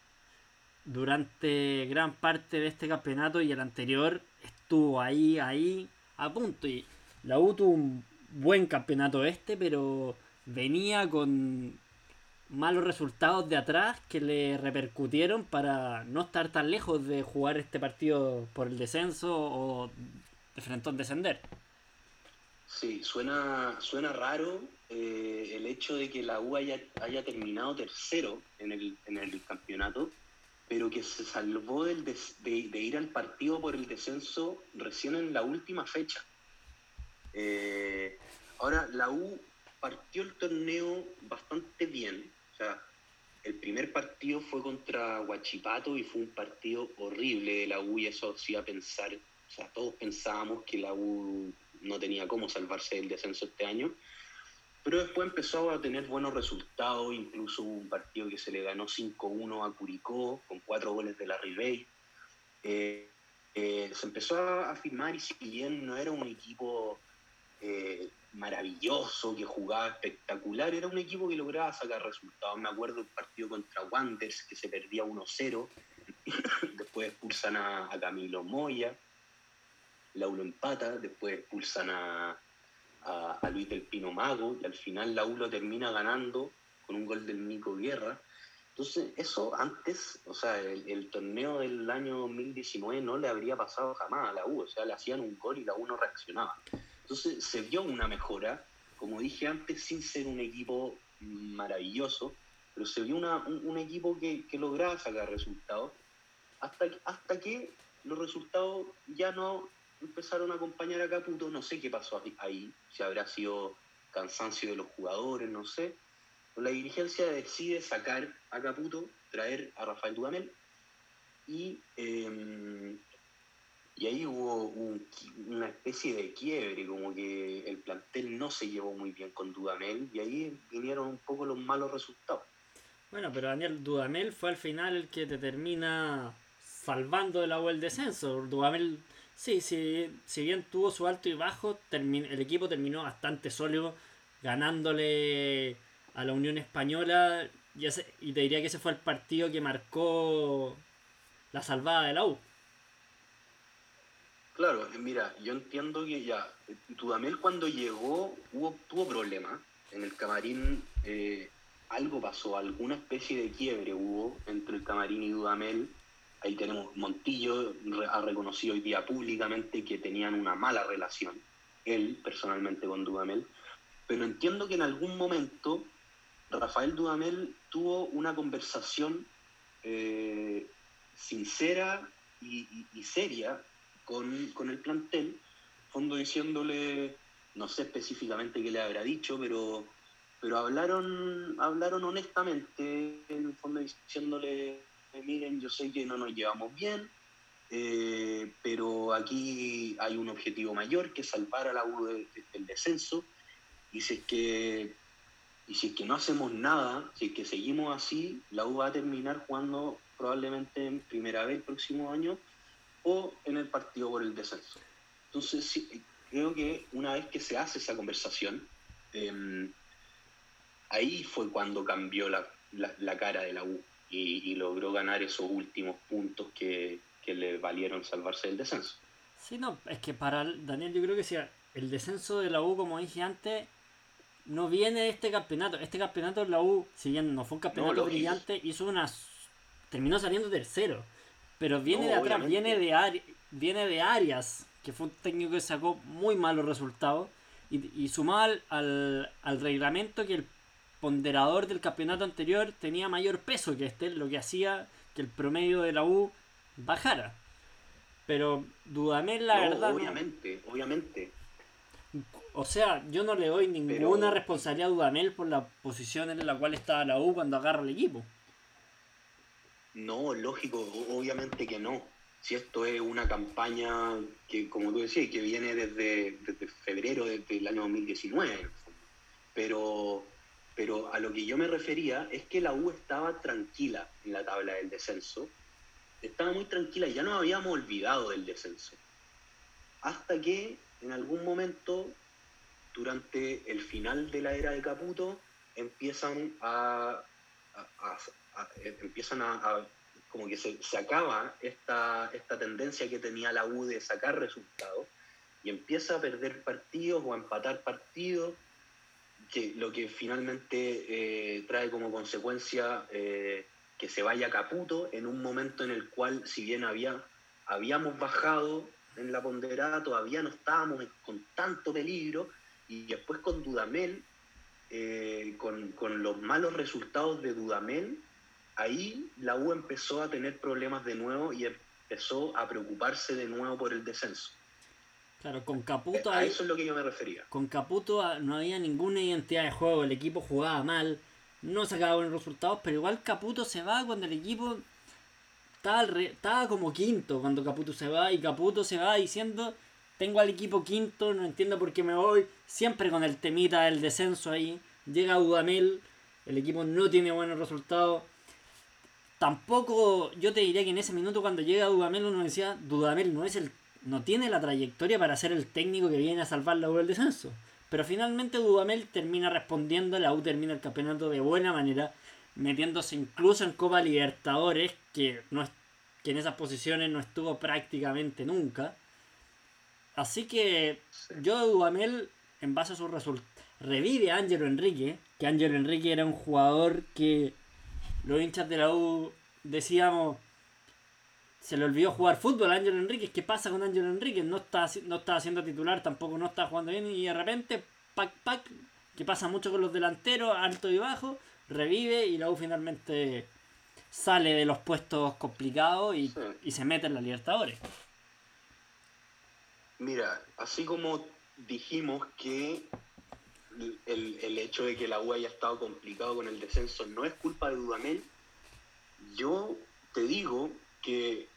durante gran parte de este campeonato y el anterior estuvo ahí, ahí, a punto. Y la U tuvo un buen campeonato este, pero venía con malos resultados de atrás que le repercutieron para no estar tan lejos de jugar este partido por el descenso o de frente a descender. Sí, suena, suena raro eh, el hecho de que la U haya, haya terminado tercero en el, en el campeonato, pero que se salvó del de, de, ir al partido por el descenso recién en la última fecha. Eh, ahora, la U partió el torneo bastante bien. O sea, el primer partido fue contra Huachipato y fue un partido horrible de la U y eso sí a pensar, o sea, todos pensábamos que la U no tenía cómo salvarse del descenso este año, pero después empezó a tener buenos resultados, incluso hubo un partido que se le ganó 5-1 a Curicó con cuatro goles de la Ribey. Eh, eh, se empezó a afirmar y si bien no era un equipo eh, maravilloso, que jugaba espectacular, era un equipo que lograba sacar resultados. Me acuerdo del partido contra Wanderers, que se perdía 1-0, [coughs] después expulsan a, Camilo Moya, Laulo empata, después expulsan a, Del Pino Mago, y al final Laulo termina ganando con un gol del Nico Guerra. Entonces, eso antes, o sea, el, torneo del año 2019 no le habría pasado jamás a la U, o sea, le hacían un gol y la U no reaccionaba. Entonces se vio una mejora, como dije antes, sin ser un equipo maravilloso, pero se vio un, equipo que, lograba sacar resultados, hasta, hasta que los resultados ya no empezaron a acompañar a Caputo, no sé qué pasó ahí, si habrá sido cansancio de los jugadores, no sé. la dirigencia decide sacar a Caputo, traer a Rafael Dudamel y em, y ahí hubo una especie de quiebre, como que el plantel no se llevó muy bien con Dudamel y ahí vinieron un poco los malos resultados. Bueno, pero Daniel Dudamel fue al final el que te termina salvando el agua del descenso. Dudamel, sí, sí, si bien tuvo su alto y bajo, el equipo terminó bastante sólido, ganándole a la Unión Española. Y, y te diría que ese fue el partido que marcó la salvada de la U. Claro, mira, yo entiendo que ya, Dudamel cuando llegó hubo, tuvo problemas. En el camarín eh, algo pasó, alguna especie de quiebre hubo entre el camarín y Dudamel. Ahí tenemos Montillo, ha reconocido hoy día públicamente que tenían una mala relación, él personalmente con Dudamel. Pero entiendo que en algún momento Rafael Dudamel tuvo una conversación eh, sincera y seria con, el plantel, fondo diciéndole, no sé específicamente qué le habrá dicho, pero, pero hablaron, hablaron honestamente, en el fondo diciéndole, miren, yo sé que no nos llevamos bien, eh, pero aquí hay un objetivo mayor que salvar a la U del descenso, y si es que y si que no hacemos nada, si es que seguimos así, la U va a terminar jugando probablemente en primera vez el próximo año o en el partido por el descenso. Entonces, creo que una vez que se hace esa conversación, em, ahí fue cuando cambió la, cara de la U y, logró ganar esos últimos puntos que, le valieron salvarse del descenso. Sí, no, es que para Daniel yo creo que si el descenso de la U, como dije antes, no viene de este campeonato. Este campeonato de la U, si bien no fue un campeonato brillante, hizo una terminó saliendo tercero. Pero viene de atrás, viene de, Ari viene de Arias, que fue un técnico que sacó muy malos resultados. Y, y sumado al, reglamento que el ponderador del campeonato anterior tenía mayor peso que este, lo que hacía que el promedio de la U bajara. Pero Dudamel, la verdad. Obviamente, obviamente. O sea, yo no le doy ninguna responsabilidad a Dudamel por la posición en la cual estaba la U cuando agarra el equipo. No, lógico, obviamente que no. Si esto es una campaña que, como tú decías, que viene desde, febrero del año 2019, pero, pero a lo que yo me refería es que la U estaba tranquila en la tabla del descenso, estaba muy tranquila, ya nos habíamos olvidado del descenso. Hasta que en algún momento, durante el final de la era de Caputo, empiezan a, empiezan a, como que se, acaba esta, esta tendencia que tenía la U de sacar resultados y empieza a perder partidos o a empatar partidos, que lo que finalmente eh, trae como consecuencia eh, que se vaya Caputo en un momento en el cual, si bien había, habíamos bajado en la ponderada, todavía no estábamos con tanto peligro, y después con Dudamel, con, con, los malos resultados de Dudamel, ahí la U empezó a tener problemas de nuevo y empezó a preocuparse de nuevo por el descenso. Claro, con Caputo... A eso es lo que yo me refería. Con Caputo ah, no había ninguna identidad de juego, el equipo jugaba mal, no sacaba buenos resultados, pero igual Caputo se va cuando el equipo estaba, estaba como quinto cuando Caputo se va y Caputo se va diciendo tengo al equipo quinto, no entiendo por qué me voy, siempre con el temita del descenso ahí, llega Dudamel, el equipo no tiene buenos resultados. Tampoco, yo te diría que en ese minuto cuando llega Dudamel uno decía, Dudamel no es el no tiene la trayectoria para ser el técnico que viene a salvar la U del descenso. Pero finalmente Dudamel termina respondiendo, la U termina el campeonato de buena manera, metiéndose incluso en Copa Libertadores, que, no que en esas posiciones no estuvo prácticamente nunca. Así que yo Dudamel, en base a sus resultados, revive a Ángelo Enrique, que Ángelo Enrique era un jugador que los hinchas de la U decíamos se le olvidó jugar fútbol a Ángel Enríquez. ¿Qué pasa con Ángel Enríquez? No está, no está haciendo titular, tampoco no está jugando bien y de repente, pac, pac, que pasa mucho con los delanteros, alto y bajo, revive y luego finalmente sale de los puestos complicados y, se mete en la Libertadores. Mira, así como dijimos que el, el, hecho de que la U haya estado complicado con el descenso no es culpa de Dudamel, yo te digo que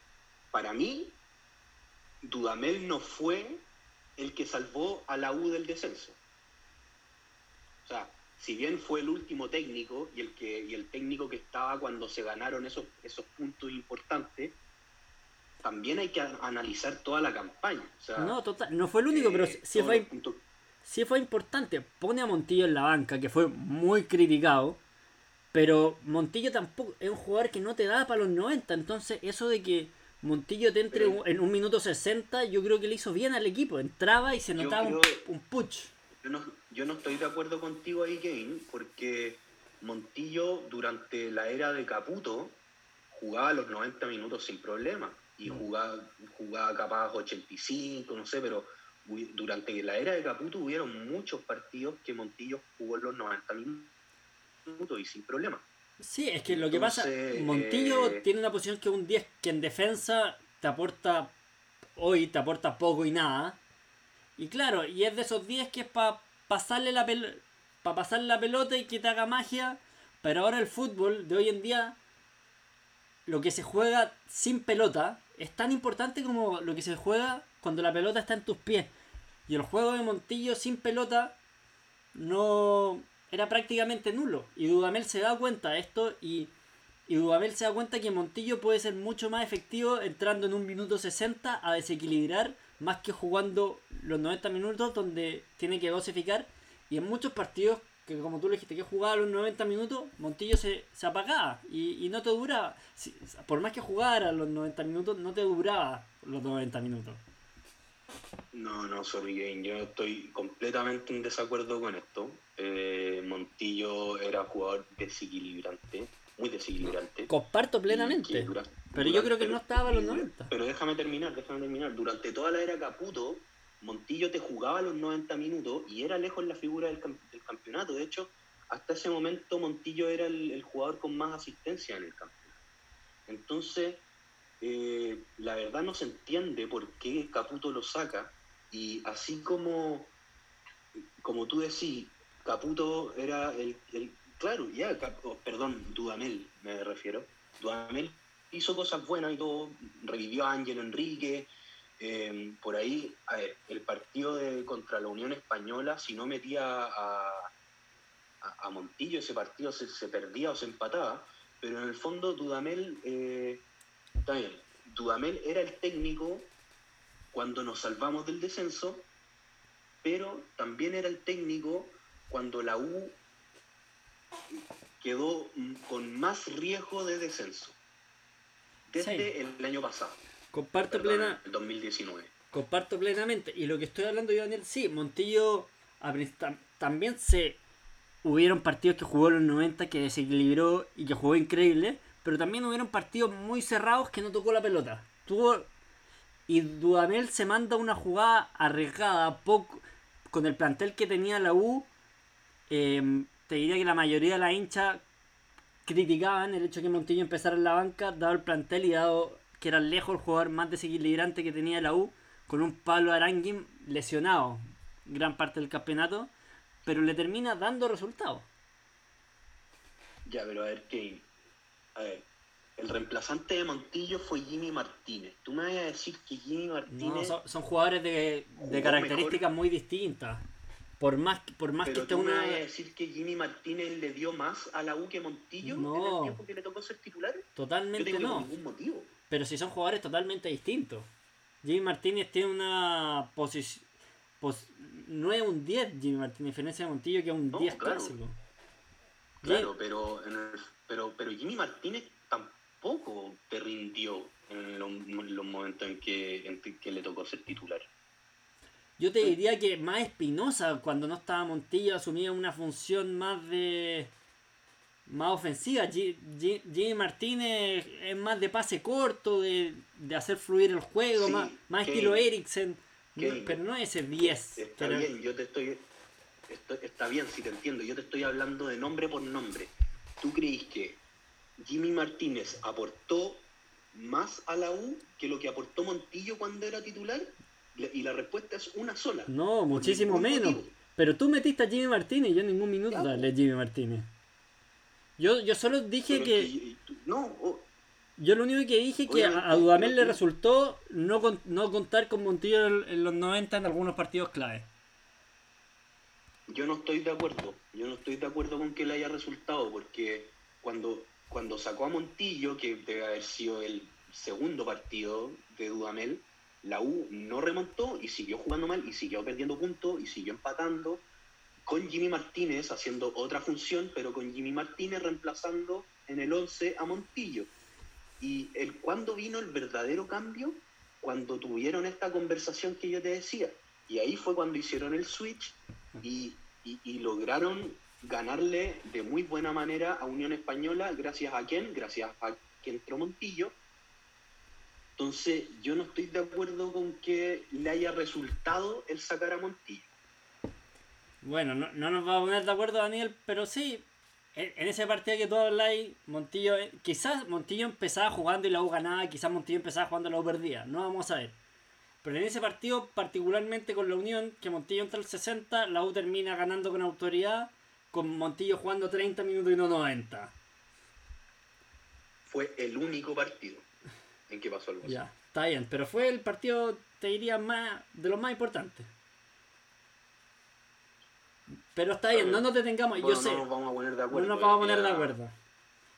para mí Dudamel no fue el que salvó a la U del descenso. O sea, si bien fue el último técnico y el que y el técnico que estaba cuando se ganaron esos, esos puntos importantes, también hay que analizar toda la campaña. no, total, no fue el único, pero eh, sí fue, sí fue importante. Pone a Montillo en la banca, que fue muy criticado. Pero Montillo tampoco es un jugador que no te da para los 90. Entonces, eso de que Montillo te entre en un minuto 60, yo creo que le hizo bien al equipo. Entraba y se notaba un, un, push. Yo no, yo no estoy de acuerdo contigo ahí, Kane, porque Montillo durante la era de Caputo jugaba los 90 minutos sin problema. Y mm. jugaba, jugaba capaz 85, no sé, pero durante la era de Caputo hubieron muchos partidos que Montillo jugó los 90 minutos y sin problema. Sí, es que lo que pasa, Montillo eh, tiene una posición que un 10 que en defensa te aporta, hoy te aporta poco y nada. Y claro, y es de esos 10 que es para pasarle la para pasarle la pelota y que te haga magia. Pero ahora el fútbol de hoy en día, lo que se juega sin pelota, es tan importante como lo que se juega cuando la pelota está en tus pies. Y el juego de Montillo sin pelota no, era prácticamente nulo. Y Dudamel se da cuenta de esto y, y Dudamel se da cuenta que Montillo puede ser mucho más efectivo entrando en un minuto 60 a desequilibrar más que jugando los 90 minutos donde tiene que dosificar. Y en muchos partidos que como tú le dijiste que jugaba los 90 minutos, Montillo se, se apagaba y, y, no te duraba. por más que jugara los 90 minutos, no te duraba los 90 minutos. No, no, sorry, Game. Yo estoy completamente en desacuerdo con esto. Eh, Montillo era jugador desequilibrante, muy desequilibrante. Comparto plenamente. pero yo creo que no estaba a los 90. Pero déjame terminar, déjame terminar. Durante toda la era Caputo, Montillo te jugaba los 90 minutos y era lejos la figura del, campeonato. De hecho, hasta ese momento Montillo era el, jugador con más asistencia en el campeonato. Entonces, eh, la verdad no se entiende por qué Caputo lo saca y así como, como tú decís, Caputo era el, claro, ya, oh, perdón, Dudamel me refiero. Dudamel hizo cosas buenas y todo, revivió a Ángel Enrique. Em, por ahí, a ver, el partido de, contra la Unión Española, si no metía a, a, Montillo, ese partido se, se, perdía o se empataba, pero en el fondo Dudamel, eh, también, Dudamel era el técnico cuando nos salvamos del descenso, pero también era el técnico cuando la U quedó con más riesgo de descenso desde el año pasado. Comparto plena, el 2019. Comparto plenamente. Y lo que estoy hablando yo, Daniel, sí, Montillo también se hubieron partidos que jugó en los 90 que desequilibró y que jugó increíble, pero también hubieron partidos muy cerrados que no tocó la pelota. Tuvo y Dudamel se manda una jugada arriesgada poco con el plantel que tenía la U Em, te diría que la mayoría de la hincha criticaban el hecho de que Montillo empezara en la banca, dado el plantel y dado que era lejos el jugador más desequilibrante que tenía la U, con un Pablo Aranguin lesionado gran parte del campeonato, pero le termina dando resultados. Ya, pero a ver, Kevin. A ver, el reemplazante de Montillo fue Jimmy Martínez. Tú me vas a decir que Jimmy Martínez. No, son, son jugadores de, de características muy distintas. Por más, por más que Pero esté tú me una. vas a decir que Jimmy Martínez le dio más a la U que Montillo en el tiempo que le tocó ser titular. Yo Totalmente tengo no. ningún motivo. Pero si son jugadores totalmente distintos. Jimmy Martínez tiene una posición. no es un 10 Jimmy Martínez, diferencia de Montillo que es un No, 10 claro. clásico. Claro, pero, en el- pero, pero Jimmy Martínez tampoco te rindió en los, en los momentos en que, en que le tocó ser titular. Yo te diría que más Espinosa, cuando no estaba Montillo, asumía una función más de. más ofensiva. Jimmy Martínez es más de pase corto, de, de hacer fluir el juego, Sí, más, más estilo Eriksen. Pero no ese 10. Está pero- bien, yo te estoy, esto- Está bien, si te entiendo. Yo te estoy hablando de nombre por nombre. ¿Tú creís que Jimmy Martínez aportó más a la U que lo que aportó Montillo cuando era titular? Y la respuesta es una sola. No, muchísimo menos. motivo. Pero tú metiste a Jimmy Martínez, yo en ningún minuto Ya, dale a Jimmy Martínez. Yo, yo solo dije Pero que. es que- tú- no, oh, Yo lo único que dije que a, Obviamente, a Dudamel le resultó no, con- no contar con Montillo en, en los 90 en algunos partidos clave. yo no estoy de acuerdo. Yo no estoy de acuerdo con que le haya resultado, porque cuando, cuando sacó a Montillo, que debe haber sido el segundo partido de Dudamel, la U no remontó y siguió jugando mal y siguió perdiendo puntos y siguió empatando con Jimmy Martínez haciendo otra función, pero con Jimmy Martínez reemplazando en el 11 a Montillo. Y el cuando vino el verdadero cambio, cuando tuvieron esta conversación que yo te decía. Y ahí fue cuando hicieron el switch y, y- y lograron ganarle de muy buena manera a Unión Española, gracias a quién, gracias a que entró Montillo. Entonces, yo no estoy de acuerdo con que le haya resultado el sacar a Montillo. Bueno, no, no nos vamos a poner de acuerdo, Daniel, pero sí, en, en ese partido que tú habláis, Montillo, eh, quizás Montillo empezaba jugando y la U ganaba, quizás Montillo empezaba jugando y la U perdía, no vamos a ver. Pero en ese partido, particularmente con la Unión, que Montillo entra al 60, la U termina ganando con autoridad, con Montillo jugando 30 minutos y no 90. Fue el único partido en que pasó algo así. Ya, está bien, pero fue el partido, te diría, más de los más importantes. Pero está bien, no nos detengamos, Bueno, yo sé. no nos vamos a poner de No acuerdo. nos vamos a poner ya- de acuerdo.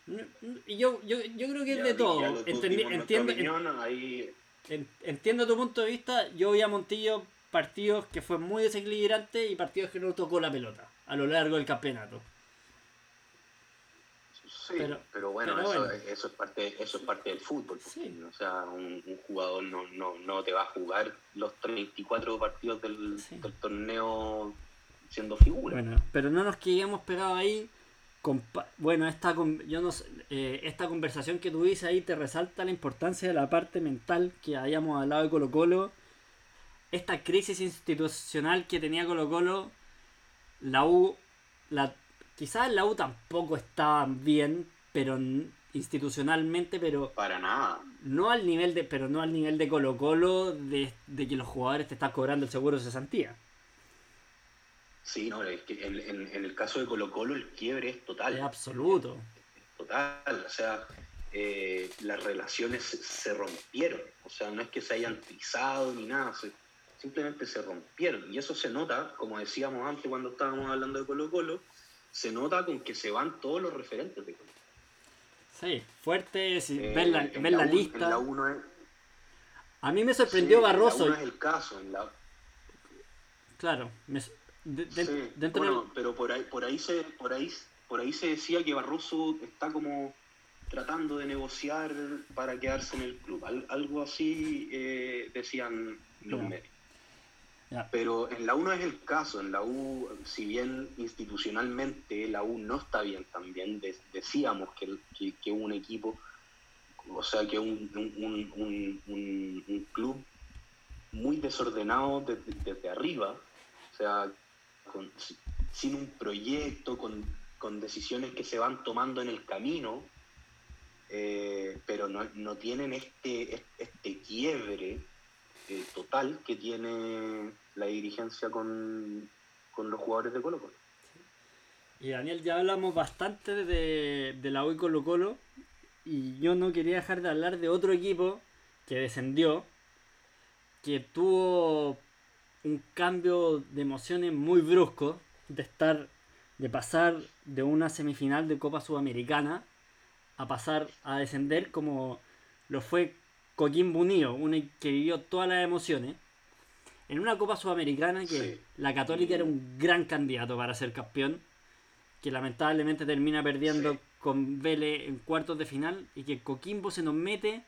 No, no, Y yo, yo, yo creo que es de todo. Entendi- entiendo, opinión, ahí entiendo tu punto de vista. Yo vi a Montillo partidos que fue muy desequilibrante y partidos que no tocó la pelota a lo largo del campeonato. Sí, Pero- pero, bueno, pero eso, bueno. eso es parte, eso es parte del fútbol. Sí. O sea, un, un jugador no, no, no te va a jugar los 34 partidos del, Sí. del torneo siendo figura. Bueno, pero no nos quedemos pegados ahí. Compa- Bueno, esta, yo no sé, eh, esta conversación que dices ahí te resalta la importancia de la parte mental que habíamos hablado de Colo Colo. Esta crisis institucional que tenía Colo Colo, la U, la, quizás la U tampoco estaba bien, pero institucionalmente, pero Para nada. no al nivel de, pero no al nivel de Colo Colo de, de que los jugadores te están cobrando el seguro de cesantía. Sí, no, es que en, en- en el caso de Colo Colo el quiebre es total. Es absoluto. total, o sea, eh, las relaciones se, rompieron, o sea, no es que se hayan pisado ni nada, se- simplemente se rompieron. Y eso se nota, como decíamos antes cuando estábamos hablando de Colo Colo, se nota con que se van todos los referentes de Colo. Sí, fuerte, si Eh, ver la, en ver la lista. la uno es, A mí me sorprendió sí, en la Barroso. uno es el caso, en la, Claro, me- de- de- sí, dentro bueno, pero por ahí, por ahí se, por ahí, por ahí se decía que Barroso está como tratando de negociar para quedarse en el club. Al- algo así eh, decían los medios. Pero en la U no es el caso. En la U, si bien institucionalmente la U no está bien también, de- decíamos que, que, un equipo, o sea, que un, un, un- club muy desordenado desde, arriba, o sea, sin un proyecto, con, con decisiones que se van tomando en el camino, eh, pero no, no tienen este, este quiebre eh, total que tiene la dirigencia con, con los jugadores de Colo Colo. Y Daniel, ya hablamos bastante de, de la U Colo Colo. Y yo no quería dejar de hablar de otro equipo que descendió, que tuvo un cambio de emociones muy brusco, de estar, de pasar de una semifinal de Copa Sudamericana a pasar a descender como lo fue Coquimbo Unido, uno que vivió todas las emociones. En una Copa Sudamericana que la Católica era un gran candidato para ser campeón, que lamentablemente termina perdiendo con Vélez en cuartos de final y que Coquimbo se nos mete,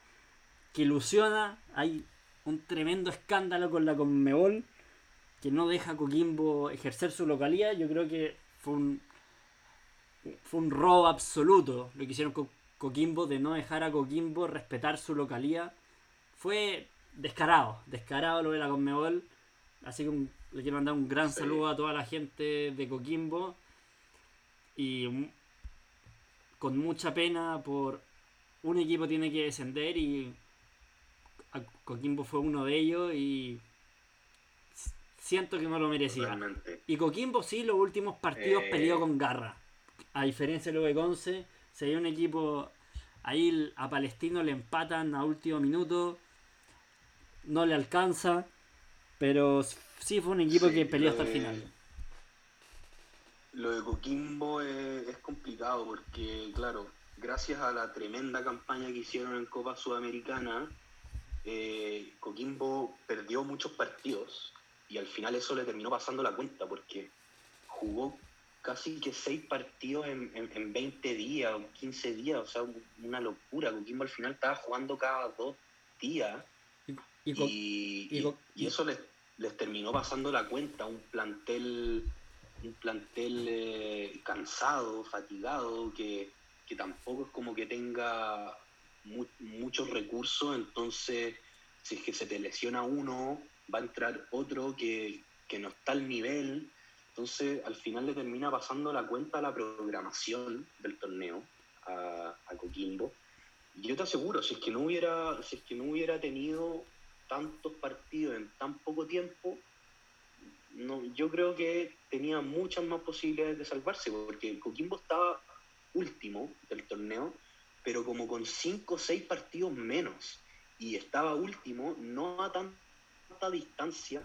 que ilusiona, hay un tremendo escándalo con la Conmebol que no deja a Coquimbo ejercer su localidad, yo creo que fue un fue un robo absoluto lo que hicieron con Coquimbo de no dejar a Coquimbo respetar su localidad. Fue descarado, descarado lo de la Conmebol. Así que le quiero mandar un gran saludo a toda la gente de Coquimbo. Y con mucha pena por un equipo tiene que descender y Coquimbo fue uno de ellos y siento que no lo merecía. Y Coquimbo sí, los últimos partidos eh... peleó con garra. A diferencia de lo de Conce, se dio un equipo ahí a Palestino le empatan a último minuto, no le alcanza, pero sí fue un equipo que peleó hasta el final. Lo de Coquimbo es, complicado porque, claro, gracias a la tremenda campaña que hicieron en Copa Sudamericana, eh, Coquimbo perdió muchos partidos y al final eso le terminó pasando la cuenta porque jugó casi que seis partidos en, en, 20 días o 15 días, o sea, una locura. Coquimbo al final estaba jugando cada dos días y, eso les, les, terminó pasando la cuenta, un plantel un plantel eh, cansado, fatigado, que, tampoco es como que tenga muchos recursos, entonces si es que se te lesiona uno, va a entrar otro que, no está al nivel, entonces al final le termina pasando la cuenta a la programación del torneo a, a Coquimbo. Y yo te aseguro, si es que no hubiera, si es que no hubiera tenido tantos partidos en tan poco tiempo, no, yo creo que tenía muchas más posibilidades de salvarse, porque Coquimbo estaba último del torneo, pero como con 5 o 6 partidos menos, y estaba último no a tanta distancia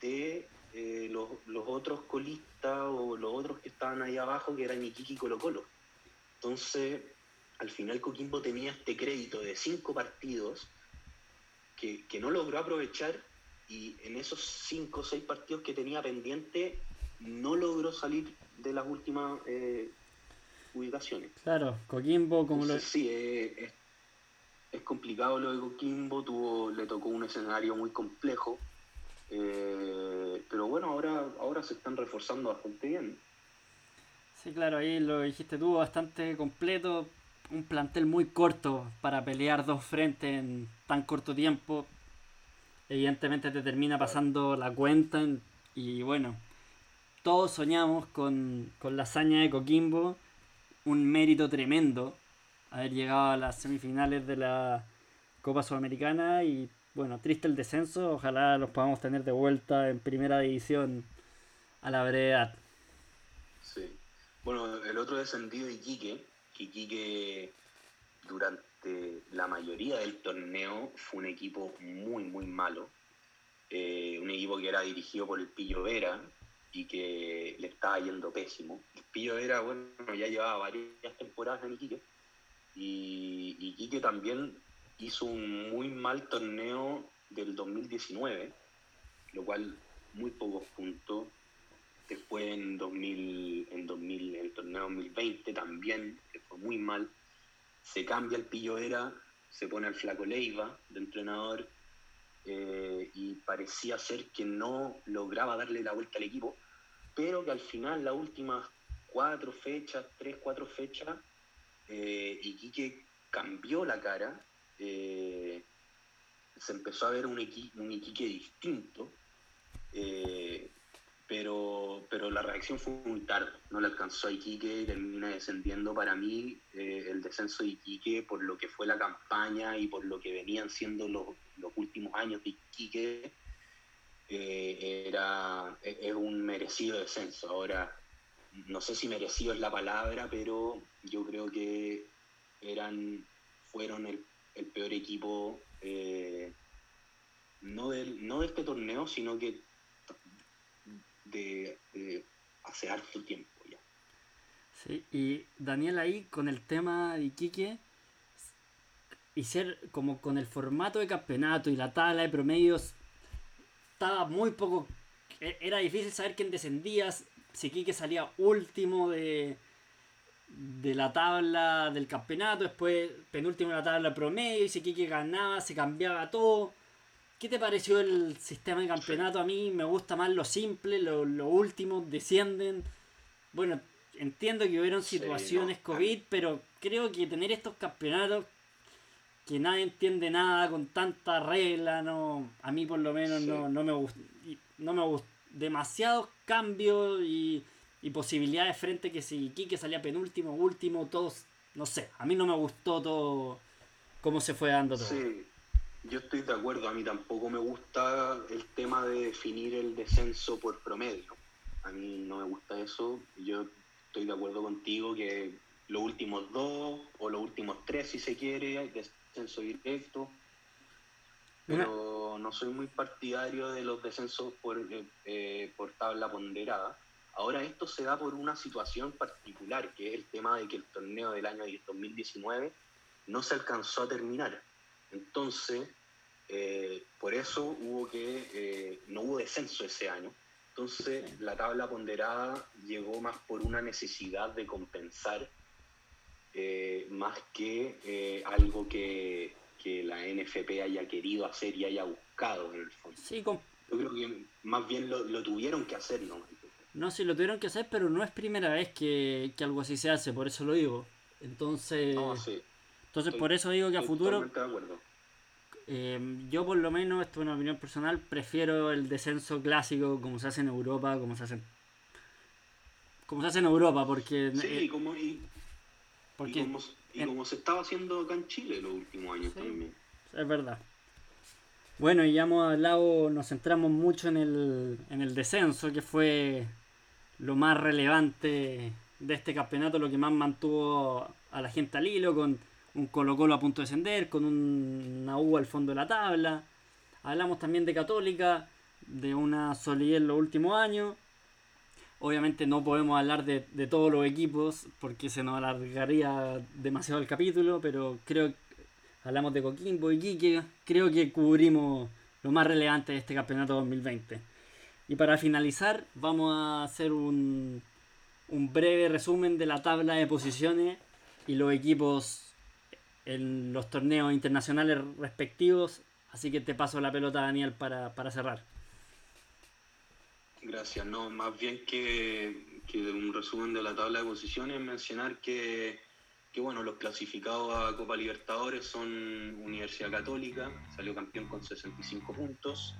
de eh, los, otros colistas o los otros que estaban ahí abajo, que eran Iquique y Colo Colo. Entonces, al final Coquimbo tenía este crédito de 5 partidos que, que no logró aprovechar y en esos cinco o seis partidos que tenía pendiente no logró salir de las últimas eh, ubicaciones. Claro, Coquimbo como lo... Sí, eh, es, complicado lo de Coquimbo, tuvo, le tocó un escenario muy complejo, eh, pero bueno, ahora, ahora se están reforzando bastante bien. Sí, claro, ahí lo dijiste tú, bastante completo, un plantel muy corto para pelear dos frentes en tan corto tiempo evidentemente te termina pasando la cuenta y bueno, todos soñamos con, la hazaña de Coquimbo, un mérito tremendo haber llegado a las semifinales de la Copa Sudamericana y bueno, triste el descenso, ojalá los podamos tener de vuelta en primera división a la brevedad. Sí. Bueno, el otro descendido Iquique, que Iquique durante la mayoría del torneo fue un equipo muy, muy malo. Eh, un equipo que era dirigido por el Pillo Vera y que le estaba yendo pésimo. El Pillo Vera, bueno, ya llevaba varias temporadas en Iquique. Y Iquique también hizo un muy mal torneo del 2019, lo cual muy pocos puntos. Después en 2000, en 2000, el torneo 2020 también, que fue muy mal se cambia el Pillo Era, se pone al Flaco Leiva de entrenador eh, y parecía ser que no lograba darle la vuelta al equipo, pero que al final, las últimas cuatro fechas, tres, cuatro fechas, eh, Iquique cambió la cara, eh, se empezó a ver un, un Iquique distinto. Eh, pero, pero la reacción fue muy tarde, no le alcanzó a Iquique y termina descendiendo para mí eh, el descenso de Iquique por lo que fue la campaña y por lo que venían siendo los, los últimos años de Iquique, eh, era, e, es un merecido descenso. Ahora, no sé si merecido es la palabra, pero yo creo que eran, fueron el, peor equipo, eh, no, del, no de este torneo, sino que de, hace harto tiempo ya. Sí, y Daniel ahí con el tema de Iquique y ser como con el formato de campeonato y la tabla de promedios estaba muy poco e, era difícil saber quién descendía si Quique salía último de de la tabla del campeonato después penúltimo de la tabla de promedio y si Quique ganaba se cambiaba todo ¿Qué te pareció el sistema de campeonato? A mí me gusta más lo simple, lo, lo último, descienden. Bueno, entiendo que hubieron situaciones COVID, pero creo que tener estos campeonatos que nadie entiende nada con tanta regla, no, a mí por lo menos no, no me gusta. No me gusta. Demasiados cambios y, y posibilidades frente que si Quique salía penúltimo, último, todos, no sé, a mí no me gustó todo cómo se fue dando todo. Sí. Yo estoy de acuerdo, a mí tampoco me gusta el tema de definir el descenso por promedio. A mí no me gusta eso. Yo estoy de acuerdo contigo que los últimos dos o los últimos tres, si se quiere, descenso directo. Pero no soy muy partidario de los descensos por, eh, eh, por tabla ponderada. Ahora esto se da por una situación particular, que es el tema de que el torneo del año 2019 no se alcanzó a terminar entonces, eh, por eso hubo que, eh, no hubo descenso ese año. Entonces, la tabla ponderada llegó más por una necesidad de compensar, eh, más que algo que, la NFP haya querido hacer y haya buscado en el fondo. Sí, Yo creo que más bien lo, tuvieron que hacer, ¿no? No, sí, lo tuvieron que hacer, pero no es primera vez que, algo así se hace, por eso lo digo. Entonces, entonces por eso digo que a futuro... Eh, yo por lo menos, esto es una opinión personal, prefiero el descenso clásico como se hace en Europa, como se hace como se hace en Europa, porque... Sí, eh, como, y, como, se estaba haciendo acá en Chile los últimos años también. Es verdad. Bueno, y ya hemos hablado, nos centramos mucho en el, en el descenso, que fue lo más relevante de este campeonato, lo que más mantuvo a la gente al hilo, con un Colo Colo a punto de descender, con una U al fondo de la tabla. Hablamos también de Católica, de una solidez en los últimos años. Obviamente no podemos hablar de, todos los equipos porque se nos alargaría demasiado el capítulo, pero creo que hablamos de Coquimbo y Quique. Creo que cubrimos lo más relevante de este campeonato 2020. Y para finalizar, vamos a hacer un, un breve resumen de la tabla de posiciones y los equipos en los torneos internacionales respectivos. Así que te paso la pelota, Daniel, para, cerrar. Gracias. No, más bien que, que, un resumen de la tabla de posiciones, mencionar que, que, bueno, los clasificados a Copa Libertadores son Universidad Católica, salió campeón con 65 puntos,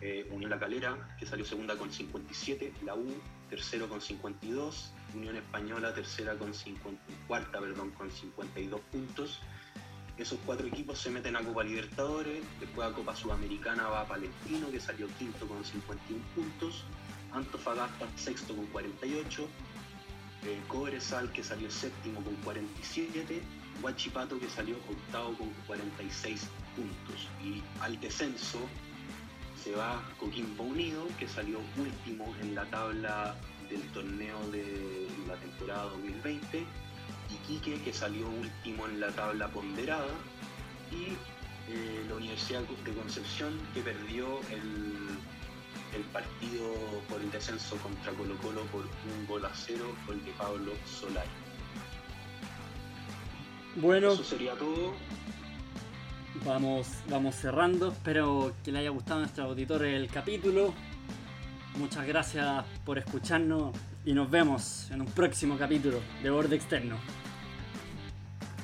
eh, Unión La Calera, que salió segunda con 57, la U, tercero con 52, Unión Española, tercera con 50, cuarta, perdón, con 52 puntos, esos cuatro equipos se meten a Copa Libertadores, después a Copa Sudamericana va a Palestino, que salió quinto con 51 puntos, Antofagasta sexto con 48, eh, Cobresal que salió séptimo con 47, Huachipato que salió octavo con 46 puntos. Y al descenso se va Coquimbo Unido, que salió último en la tabla del torneo de la temporada 2020 Iquique, que salió último en la tabla ponderada, y eh, la Universidad de Concepción, que perdió el, partido por el descenso contra Colo Colo por un gol a cero, con el de Pablo Solari. Bueno. Eso sería todo. Vamos, vamos cerrando. Espero que le haya gustado a nuestro auditor el capítulo. Muchas gracias por escucharnos y nos vemos en un próximo capítulo de Borde Externo.